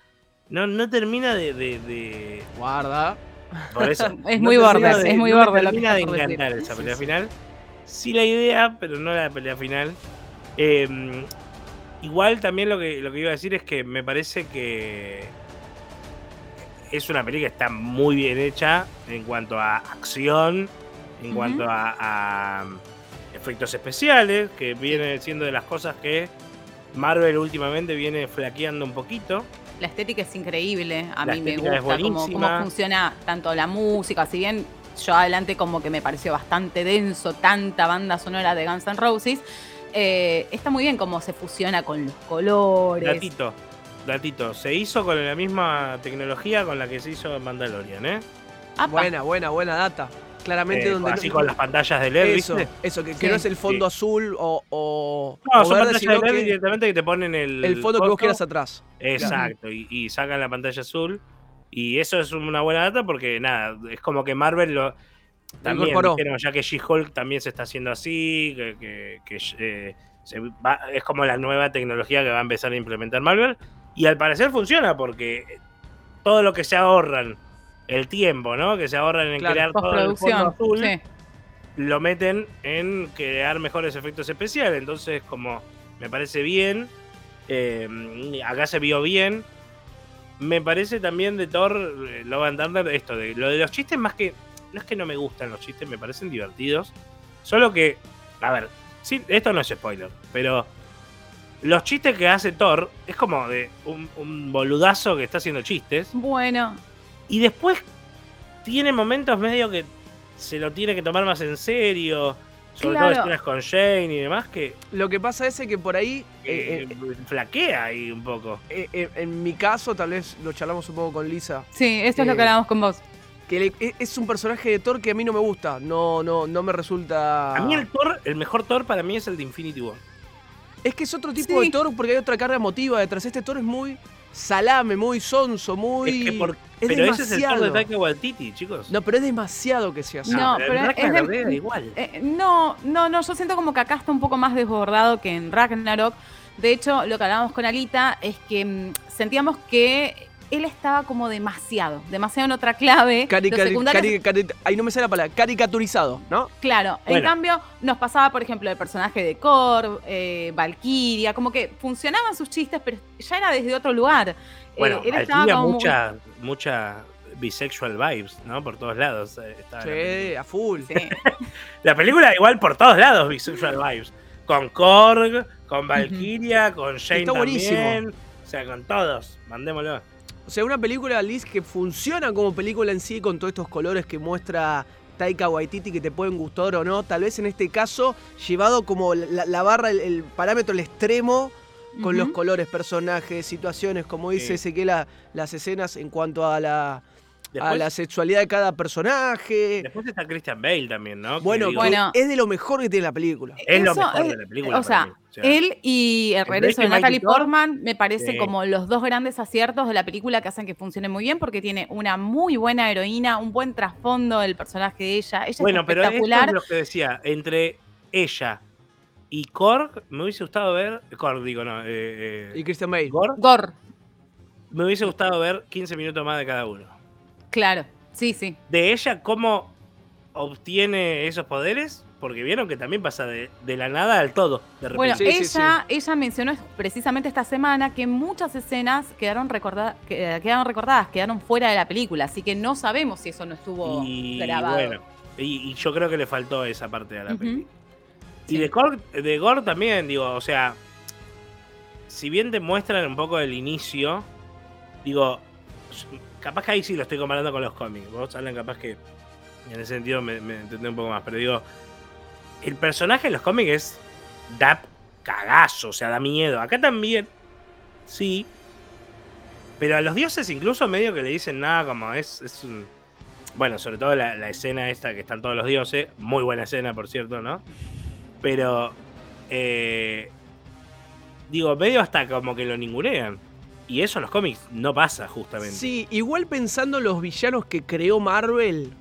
no, no termina de. de- de- Guarda. por eso, Es no muy termina borde, de- es muy no borde lo que termina de encantar esa pelea final. Sí la idea, pero no la pelea final. Eh, igual también lo que, lo que iba a decir es que me parece que es una película que está muy bien hecha en cuanto a acción, en cuanto a, a efectos especiales, que viene siendo de las cosas que Marvel últimamente viene flaqueando un poquito. La estética es increíble, a La mí me gusta cómo, buenísima. cómo funciona tanto la música, si bien yo adelante como que me pareció bastante denso, tanta banda sonora de Guns N' Roses, eh, está muy bien cómo se fusiona con los colores. Datito, datito, se hizo con la misma tecnología con la que se hizo en Mandalorian, ¿eh? Apa. Buena, buena, buena data. Claramente Eh, donde así no- con las pantallas de LED, eso, ¿viste? eso, que, que no es el fondo Sí. azul o, o, No, o son verde, pantallas de LED que directamente que te ponen el, el fondo que vos quieras atrás. Exacto, y, y sacan la pantalla azul. Y eso es una buena data porque, nada, es como que Marvel lo. También incorporó. dijeron ya que She-Hulk también se está haciendo así, que, que- que, eh, se va- es como la nueva tecnología que va a empezar a implementar Marvel. Y al parecer funciona porque todo lo que se ahorran, el tiempo, ¿no? Que se ahorran en Claro, crear todo el fondo azul, sí. lo meten en crear mejores efectos especiales. Entonces, como me parece bien, eh, acá se vio bien. Me parece también de Thor, eh, Love and Thunder, esto, de lo de los chistes, más que. No es que no me gustan los chistes, me parecen divertidos. Solo que, a ver, sí, esto no es spoiler, pero los chistes que hace Thor es como de un, un boludazo que está haciendo chistes. Bueno, Y después tiene momentos medio que se lo tiene que tomar más en serio. Sobre Claro. todo escenas con Jane y demás, que Lo que pasa es que por ahí, eh, eh, flaquea ahí un poco. eh, eh, en mi caso, tal vez lo charlamos un poco con Lisa, sí, esto es lo que hablamos con vos. que le- e- es un personaje de Thor que a mí no me gusta, no, no, no me resulta... A mí el Thor, el mejor Thor para mí es el de Infinity War. Es que es otro tipo Sí. de Thor porque hay otra carga emotiva detrás. Este Thor es muy salame, muy sonso, muy... Es que por- es pero ese es el Thor de demasiado. Taika Waititi, chicos. No, pero es demasiado que sea así. No, pero, pero en es Ragnarok de- era igual. Eh, no, no, no, yo siento como que acá está un poco más desbordado que en Ragnarok. De hecho, lo que hablábamos con Alita es que mm, sentíamos que él estaba como demasiado, demasiado en otra clave. Cari- Los cari- secundarios- cari- cari- ahí no me sale la palabra, caricaturizado, ¿no? Claro, en cambio nos pasaba, por ejemplo, el personaje de Korg, eh, Valkyria, como que funcionaban sus chistes, pero ya era desde otro lugar. Bueno, Eh, él Valkyria estaba como muy- mucha, mucha bisexual vibes, ¿no? Por todos lados. eh. Sí, a full. Sí. La película igual por todos lados bisexual vibes. Con Korg, con Valkyria, con Shane Está buenísimo. también. O sea, con todos. Mandémoslo. O sea, una película, Liz, que funciona como película en sí con todos estos colores que muestra Taika Waititi que te pueden gustar o no. Tal vez en este caso, llevado como la, la barra, el, el parámetro, el extremo, con los colores, personajes, situaciones, como dice. Ezequiel, la- las escenas en cuanto a la, a la sexualidad de cada personaje. después está Christian Bale también, ¿no? Bueno, digo, Bueno. es de lo mejor que tiene la película. es lo mejor es- de la película. O sea, mí. O sea, él y el El regreso de Breaking Natalie Portman me parece sí. como los dos grandes aciertos de la película que hacen que funcione muy bien porque tiene una muy buena heroína, un buen trasfondo del personaje de ella. Ella bueno, es pero esto es lo que decía. Entre ella y Korg, me hubiese gustado ver. Korg, digo, no. Eh, Y eh, Christian Bale. Gore, Gore, me hubiese gustado ver 15 minutos más de cada uno. claro. Sí, sí. de ella cómo obtiene esos poderes, porque vieron que también pasa de, de la nada al todo, de repente. Bueno, Sí, sí, ella, ella mencionó precisamente esta semana que muchas escenas quedaron, recorda- que- quedaron recordadas, quedaron fuera de la película, así que no sabemos si eso no estuvo y grabado. bueno, y, y yo creo que le faltó esa parte a la. Sí. Y de Gore, de Gore también, digo, o sea, si bien te muestran un poco el inicio, digo, capaz que ahí sí lo estoy comparando con los cómics. Vos hablan capaz que en ese sentido me, me entendé un poco más, pero digo, el personaje en los cómics da cagazo, o sea, da miedo. Acá también, sí. Pero a los dioses incluso medio que le dicen nada, como es, es un... Bueno, sobre todo la, la escena esta que están todos los dioses, muy buena escena, por cierto, ¿no? Pero, eh, digo, medio hasta como que lo ningunean. Y eso en los cómics no pasa, justamente. Sí, igual pensando los villanos que creó Marvel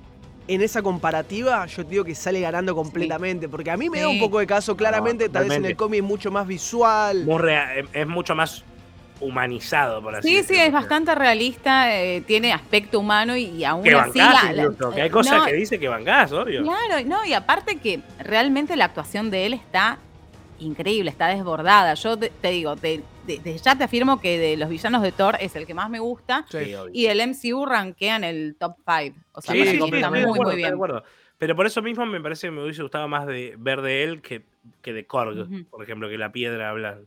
en esa comparativa, yo te digo que sale ganando completamente. Porque a mí me da un Sí. poco de caso, claramente, tal vez en el cómic es mucho más visual. Muy rea- es- mucho más humanizado, por así Sí, sí, decirlo. es bastante realista, eh, tiene aspecto humano y, y aún Que así... bancás la- la- incluso, que hay cosas no, que dice que bancás, obvio. Claro, no, y aparte que realmente la actuación de él está increíble, está desbordada. Yo te, te digo, te- desde ya te afirmo que de los villanos de Thor es el que más me gusta Sí. Sí, obvio. y el MCU rankea en el top 5. O sea, Sí, sí, está muy, muy bien. acuerdo. Pero por eso mismo me parece que me hubiese gustado más de ver de él que, que de Korg, por ejemplo, que la piedra habla.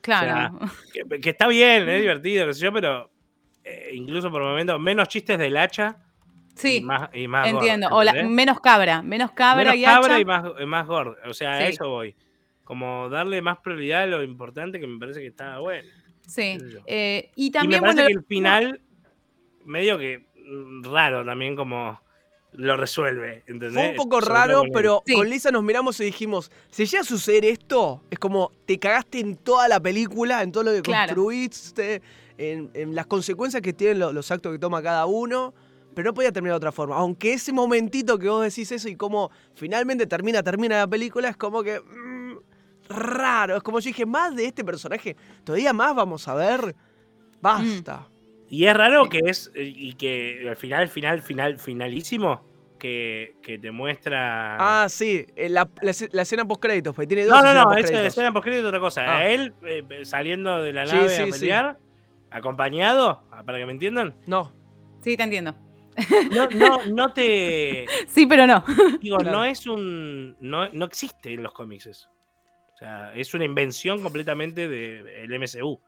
Claro. Que, que está bien, es divertido, qué sé yo, pero eh, incluso por momentos menos chistes del hacha sí, y más, y más gore, entiendo. O menos cabra, menos cabra Menos y cabra hacha. y más, más gore. O sea, a eso voy. Como darle más prioridad a lo importante que me parece que está bueno. Sí. Eh, y y me también, parece bueno, que el final, medio que mm, raro también, como lo resuelve. ¿entendés? Fue un poco raro, pero Sí. con Lisa nos miramos y dijimos, si llega a suceder esto, es como te cagaste en toda la película, en todo lo que Claro. construiste, en, en las consecuencias que tienen lo- los actos que toma cada uno. Pero no podía terminar de otra forma. Aunque ese momentito que vos decís eso y cómo finalmente termina, termina la película, es como que. mm, raro. Es como yo dije, más de este personaje. Todavía más vamos a ver. Basta. Y es raro que es, y que al final, final, final, finalísimo, que, que te muestra. Ah, sí. eh, La, la escena- la escena post créditos, porque tiene dos no, no, no, esa postcréditos. escena post crédito es otra cosa. Ah. A él eh, saliendo de la nave sí, a sí. pelear, acompañado, ah, para que me entiendan. No. Sí, te entiendo. No, no, no te. Sí, pero no. Digo, Claro. no es un. No, no existe en los cómics eso. Sea, es una invención completamente del MCU.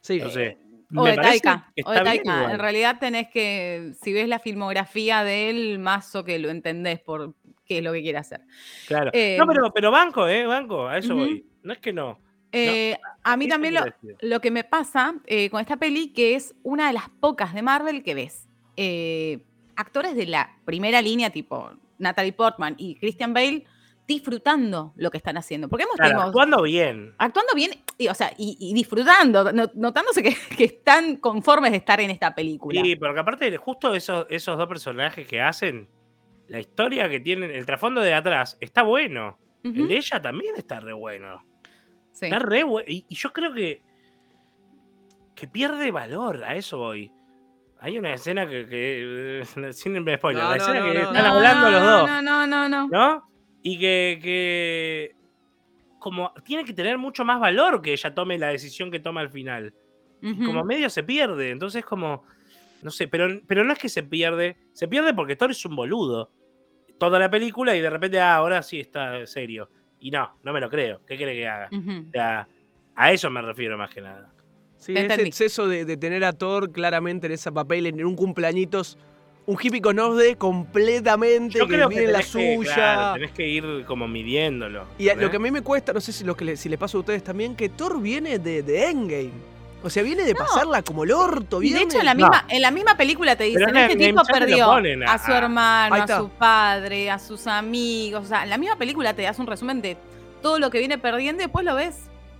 Sí. Entonces, O de Taika. O de bien. En realidad tenés que, si ves la filmografía de él, más o que lo entendés por qué es lo que quiere hacer. Claro. Eh, no, pero, pero banco, ¿eh? Banco, a eso voy. No es que no. Eh, a mí también lo, lo que me pasa eh, con esta peli, que es una de las pocas de Marvel que ves. eh, actores de la primera línea, tipo Natalie Portman y Christian Bale, disfrutando lo que están haciendo. Porque hemos Claro, tenido- actuando bien. actuando bien, y, o sea, y, y disfrutando, no- notándose que, que están conformes de estar en esta película. Sí, porque aparte, justo esos, esos dos personajes que hacen, la historia que tienen, el trasfondo de atrás, está bueno. El de ella también está re bueno. sí. Está re bueno. Y, y yo creo que, que pierde valor, a eso voy. Hay una escena que, que sin spoiler, No, la no, escena no, que no. están No, hablando los dos, No, no, no, no. ¿no? Y que, que como tiene que tener mucho más valor que ella tome la decisión que toma al final. Ujú. Como medio se pierde, entonces como, no sé, pero, pero no es que se pierde, se pierde porque Thor es un boludo. Toda la película y de repente, ah, ahora sí está serio. Y no, no me lo creo. ¿Qué cree que haga? O sea, a eso me refiero más que nada. Sí, ese exceso de, de tener a Thor claramente en ese papel, en un cumpleañitos, un hippie con Ode completamente, Yo que creo que la que, suya. claro, tenés que ir como midiéndolo. Y lo que a mí me cuesta, no sé si, lo que le, si le pasa a ustedes también, que Thor viene de, de Endgame. O sea, viene de pasarla como el orto, Y de hecho, en la, misma, en la misma película te dicen, en este Endgame tipo perdió a- a su hermano, a su padre, a sus amigos. O sea, en la misma película te das un resumen de todo lo que viene perdiendo y después lo ves.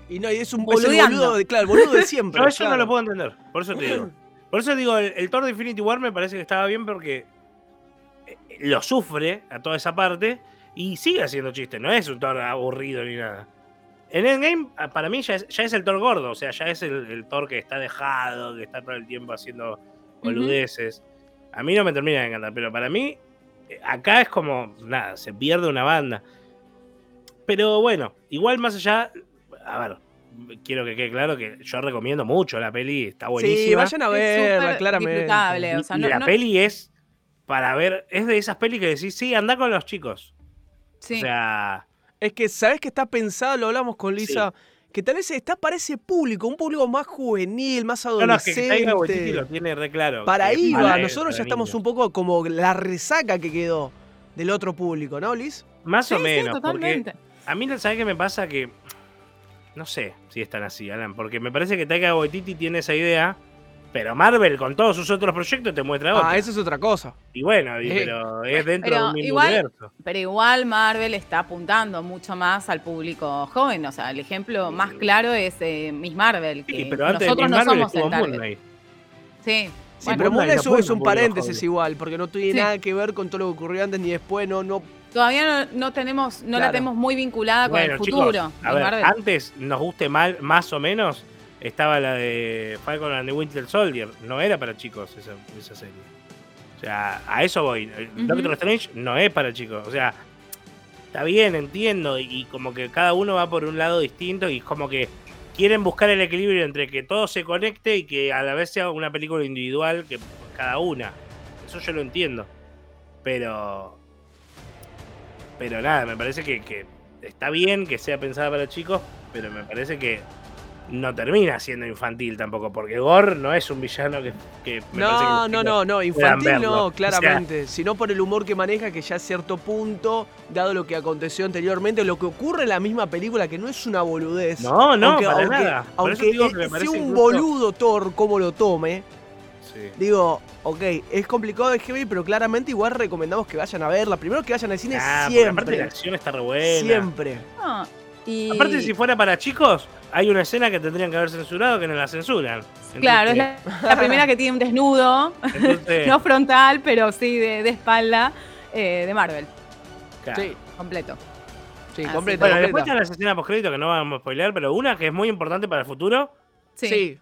Y no, y es un es boludo, de, claro, el boludo de siempre. Yo eso no lo puedo entender. Por eso te digo. Por eso digo, el, el Thor de Infinity War me parece que estaba bien porque eh, lo sufre a toda esa parte y sigue haciendo chistes. No es un Thor aburrido ni nada. En Endgame, para mí, ya es, ya es el Thor gordo. O sea, ya es el, el Thor que está dejado, que está todo el tiempo haciendo boludeces. A mí no me termina de encantar, pero para mí, eh, acá es como, nada, se pierde una banda. Pero bueno, igual más allá, a ver, quiero que quede claro que yo recomiendo mucho la peli, está buenísima. Sí, vayan a verla, claramente. o sea, y no- la no- peli es para ver, es de esas pelis que decís, sí, anda con los chicos. Sí. O sea, Es que, ¿sabes que está pensado? Lo hablamos con Lisa. Que tal vez está para ese público, un público más juvenil, más no, no, es que adolescente. Waititi lo tiene re claro. Para ahí va, nosotros ya estamos un poco como la resaca que quedó del otro público, ¿no, Liz? Más Sí, o sí, menos, porque totalmente. a mí, ¿sabes qué me pasa? Que no sé si es tan así, Alan, porque me parece que Taika Waititi tiene esa idea, pero Marvel con todos sus otros proyectos te muestra otra. Ah, eso es otra cosa. Y bueno, y- pero es dentro Pero de un mismo igual- universo. Pero igual Marvel está apuntando mucho más al público joven. O sea, el ejemplo más claro es eh, Miss Marvel. Que Sí, pero antes de nosotros Miss no Marvel somos el target. Moon Knight. Sí. Sí, Bueno, pero Moon es, es un paréntesis igual, porque no tiene Sí. nada que ver con todo lo que ocurrió antes, ni después, no, no. Todavía no, no tenemos, no la tenemos muy vinculada con el chicos, futuro. a ver, antes nos guste mal, más o menos, estaba la de Falcon and the Winter Soldier. No era para chicos esa, esa serie. O sea, a eso voy. Doctor Strange no es para chicos. O sea, está bien, entiendo. Y como que cada uno va por un lado distinto y es como que quieren buscar el equilibrio entre que todo se conecte y que a la vez sea una película individual que cada una. Eso yo lo entiendo. Pero. Pero nada, me parece que, que está bien que sea pensada para chicos, pero me parece que no termina siendo infantil tampoco, porque Gore no es un villano que. que me parece que No, no, no, no, infantil no, O sea- claramente. Sino por el humor que maneja, que ya a cierto punto, dado lo que aconteció anteriormente, lo que ocurre en la misma película, que no es una boludez. No, no, aunque, para aunque- nada. Aunque digo que me eh, parece sea un incluso- boludo Thor, como lo tome, Sí. digo, ok, es complicado de heavy, pero claramente igual recomendamos que vayan a verla. Primero que vayan al cine Ah, porque aparte la siempre. acción está re buena. Siempre. Y- Aparte, si fuera para chicos, hay una escena que tendrían que haber censurado que no la censuran. Claro, es la, la primera que tiene un desnudo, entonces, no frontal, pero sí de, de espalda, eh, de Marvel, claro. Sí, completo. sí, Ah, completa, Bueno, completa. después están las escenas post que no vamos a spoilear, pero una que es muy importante para el futuro. Sí. Sí,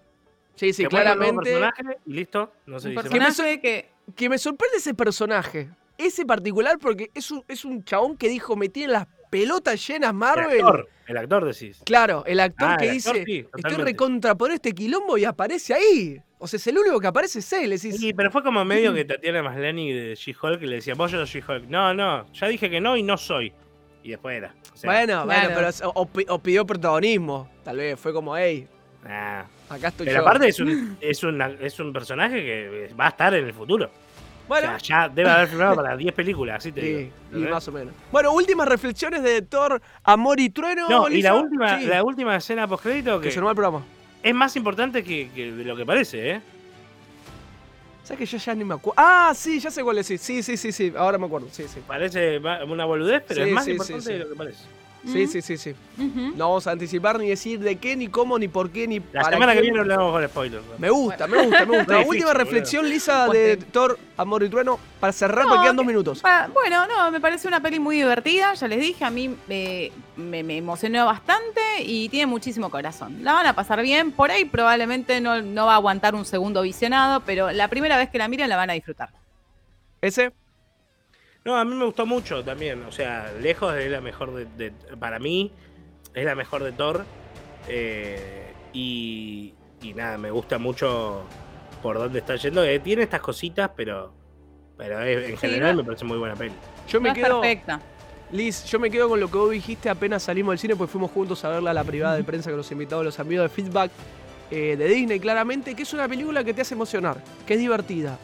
sí, sí, claramente. personaje y listo. No se Un dice más. que. que me sorprende ese personaje. Ese particular porque es un, es un chabón que dijo, me tienen las pelotas llenas Marvel. El actor, el actor decís. Claro, el actor Ah, que el dice, actor, sí, estoy recontra por este quilombo y aparece ahí. O sea, es el único que aparece es él. decís, Sí, pero fue como medio que Tatiana Maslany de She-Hulk le decía, vos yo soy She-Hulk. No, no, ya dije que no y no soy. Y después era. O sea, bueno, bueno, pero o pidió protagonismo. Tal vez fue como, hey, nah. Acá estoy Pero yo. aparte es un, es, una- es un personaje que va a estar en el futuro. bueno, O sea, ya debe haber filmado para 10 películas, así te sí, digo. y más o menos. Bueno, últimas reflexiones de Thor, Amor y Trueno. No, y la última, Sí, la última escena post-crédito que que el programa. es más importante que, que de lo que parece, ¿eh? ¿Sabes que yo ya ni me acuerdo? Ah, sí, ya sé cuál es. Sí, sí, sí, sí, ahora me acuerdo. Sí, sí. Parece una boludez, pero Sí, es más importante de lo que parece. Sí, sí, sí, sí. No vamos a anticipar ni decir de qué, ni cómo, ni por qué, ni La para semana que viene hablamos con spoilers. ¿no? Me gusta, me gusta, me gusta. Difícil, Última boludo. reflexión, Lisa, de Thor, Amor y Trueno, para cerrar, No, porque quedan dos minutos. Pa- Bueno, no, me parece una peli muy divertida, ya les dije, a mí eh, me, me emocionó bastante y tiene muchísimo corazón. La van a pasar bien, por ahí probablemente no, no va a aguantar un segundo visionado, pero la primera vez que la miren la van a disfrutar. Ese, No, a mí me gustó mucho también. O sea, lejos es la mejor de, de- Para mí, es la mejor de Thor. eh, y, y nada, me gusta mucho por dónde está yendo. Eh, tiene estas cositas, pero. Pero es- en Sí, general no- me parece muy buena peli. yo me No quedo. perfecta. Liz, yo me quedo con lo que vos dijiste apenas salimos del cine, pues fuimos juntos a verla a la privada de prensa que nos invitaron los amigos de Feedback eh, de Disney, claramente, que es una película que te hace emocionar, que es divertida,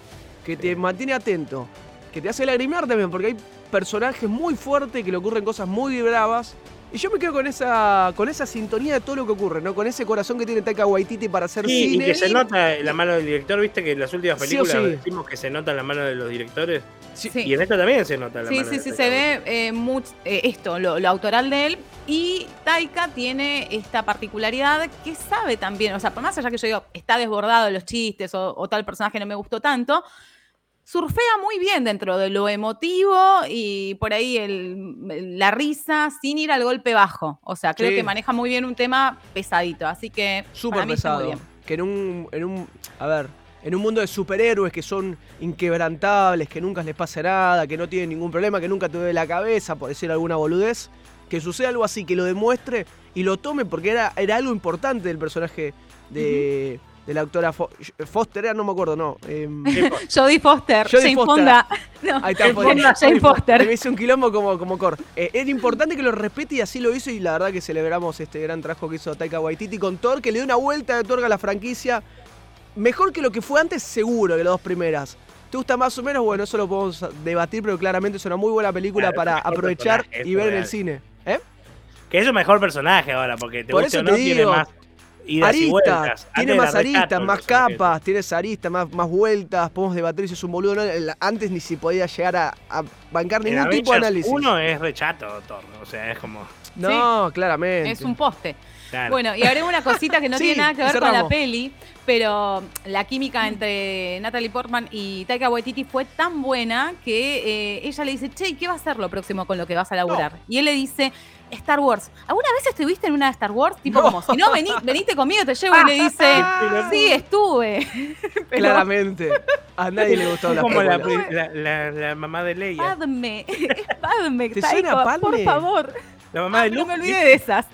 que te mantiene atento, que te hace lagrimear también, porque hay personajes muy fuertes que le ocurren cosas muy bravas. Y yo me quedo con esa, con esa sintonía de todo lo que ocurre, ¿no? Con ese corazón que tiene Taika Waititi para hacer Sí, y cine. que se nota la mano del director, viste que en las últimas Sí películas sí. decimos que se nota la mano de los directores. Sí. Sí. Y en esta también se nota la Sí, mano sí, de sí, Taika se ve eh, much- eh, esto, lo, lo autoral de él. Y Taika tiene esta particularidad que sabe también, o sea, por más allá que yo digo, está desbordado de los chistes o, o tal personaje no me gustó tanto, surfea muy bien dentro de lo emotivo y por ahí el- la risa sin ir al golpe bajo. O sea, creo Sí. que maneja muy bien un tema pesadito. Así que Súper muy pesado. bien. Que en un, en un. A ver. En un mundo de superhéroes que son inquebrantables, que nunca les pasa nada, que no tienen ningún problema, que nunca te duele la cabeza, por decir alguna boludez, que suceda algo así, que lo demuestre y lo tome porque era, era algo importante del personaje de, de la doctora Fo- Foster, era, no me acuerdo, no. em, Jodie Foster, Jodie Jane Foster. Fonda. No, Ahí está, Fonda, Jane Foster. Me hice un quilombo como, como Cor. Eh, era importante que lo respete y así lo hizo. Y la verdad que celebramos este gran trabajo que hizo Taika Waititi con Thor, que le dio una vuelta de otorga a la franquicia. Mejor que lo que fue antes, seguro, que las dos primeras. ¿Te gusta más o menos? Bueno, eso lo podemos debatir, pero claramente es una muy buena película Claro, para aprovechar y ver en el cine. ¿Eh? Que es un mejor personaje ahora, porque te Por eso o no, te tiene más. Aristas, tiene más aristas, más capas, tiene aristas, más, más vueltas, podemos debatir si es un boludo no. Antes ni si podía llegar a, a bancar En ningún tipo de análisis. Uno es rechato, Thor, o sea, es como... No, claramente. Es un poste. claro. Bueno, y agrego una cosita que no Sí, tiene nada que ver con la peli, pero la química entre Natalie Portman y Taika Waititi fue tan buena que eh, ella le dice, che, ¿y ¿qué va a ser lo próximo con lo que vas a laburar? Y él le dice, Star Wars. ¿Alguna vez estuviste en una de Star Wars? Tipo No. como, si no, vení, venite conmigo, te llevo. Y le dice, sí, estuve. Pero, Claramente. A nadie le gustó Es la como la, película. pri- la, la- la mamá de Leia. Padme, Padme, ¿Te suena Padme? por favor. La mamá Ah, de no Luke. me olvidé de esas.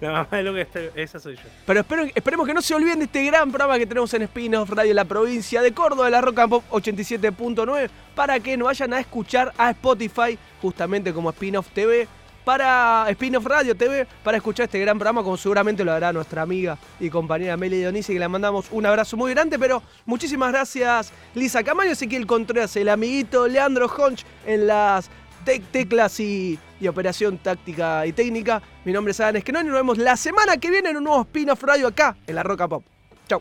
La mamá de Luke, esa soy yo. Pero espero, esperemos que no se olviden de este gran programa que tenemos en Spin-off Radio La Provincia de Córdoba, de la Rock and Pop 87.9, para que nos vayan a escuchar a Spotify, justamente como Spin-off TV, para Spin-off Radio TV, para escuchar este gran programa, como seguramente lo hará nuestra amiga y compañera Meli Dionisi, que le mandamos un abrazo muy grande, pero muchísimas gracias Lisa Camaño, Ezequiel Contreras, el amiguito Leandro Honch en las tec- teclas y, operación táctica y técnica. Mi nombre es Adam Esquenón y nos vemos la semana que viene en un nuevo spin-off radio acá en la Roca Pop. Chau.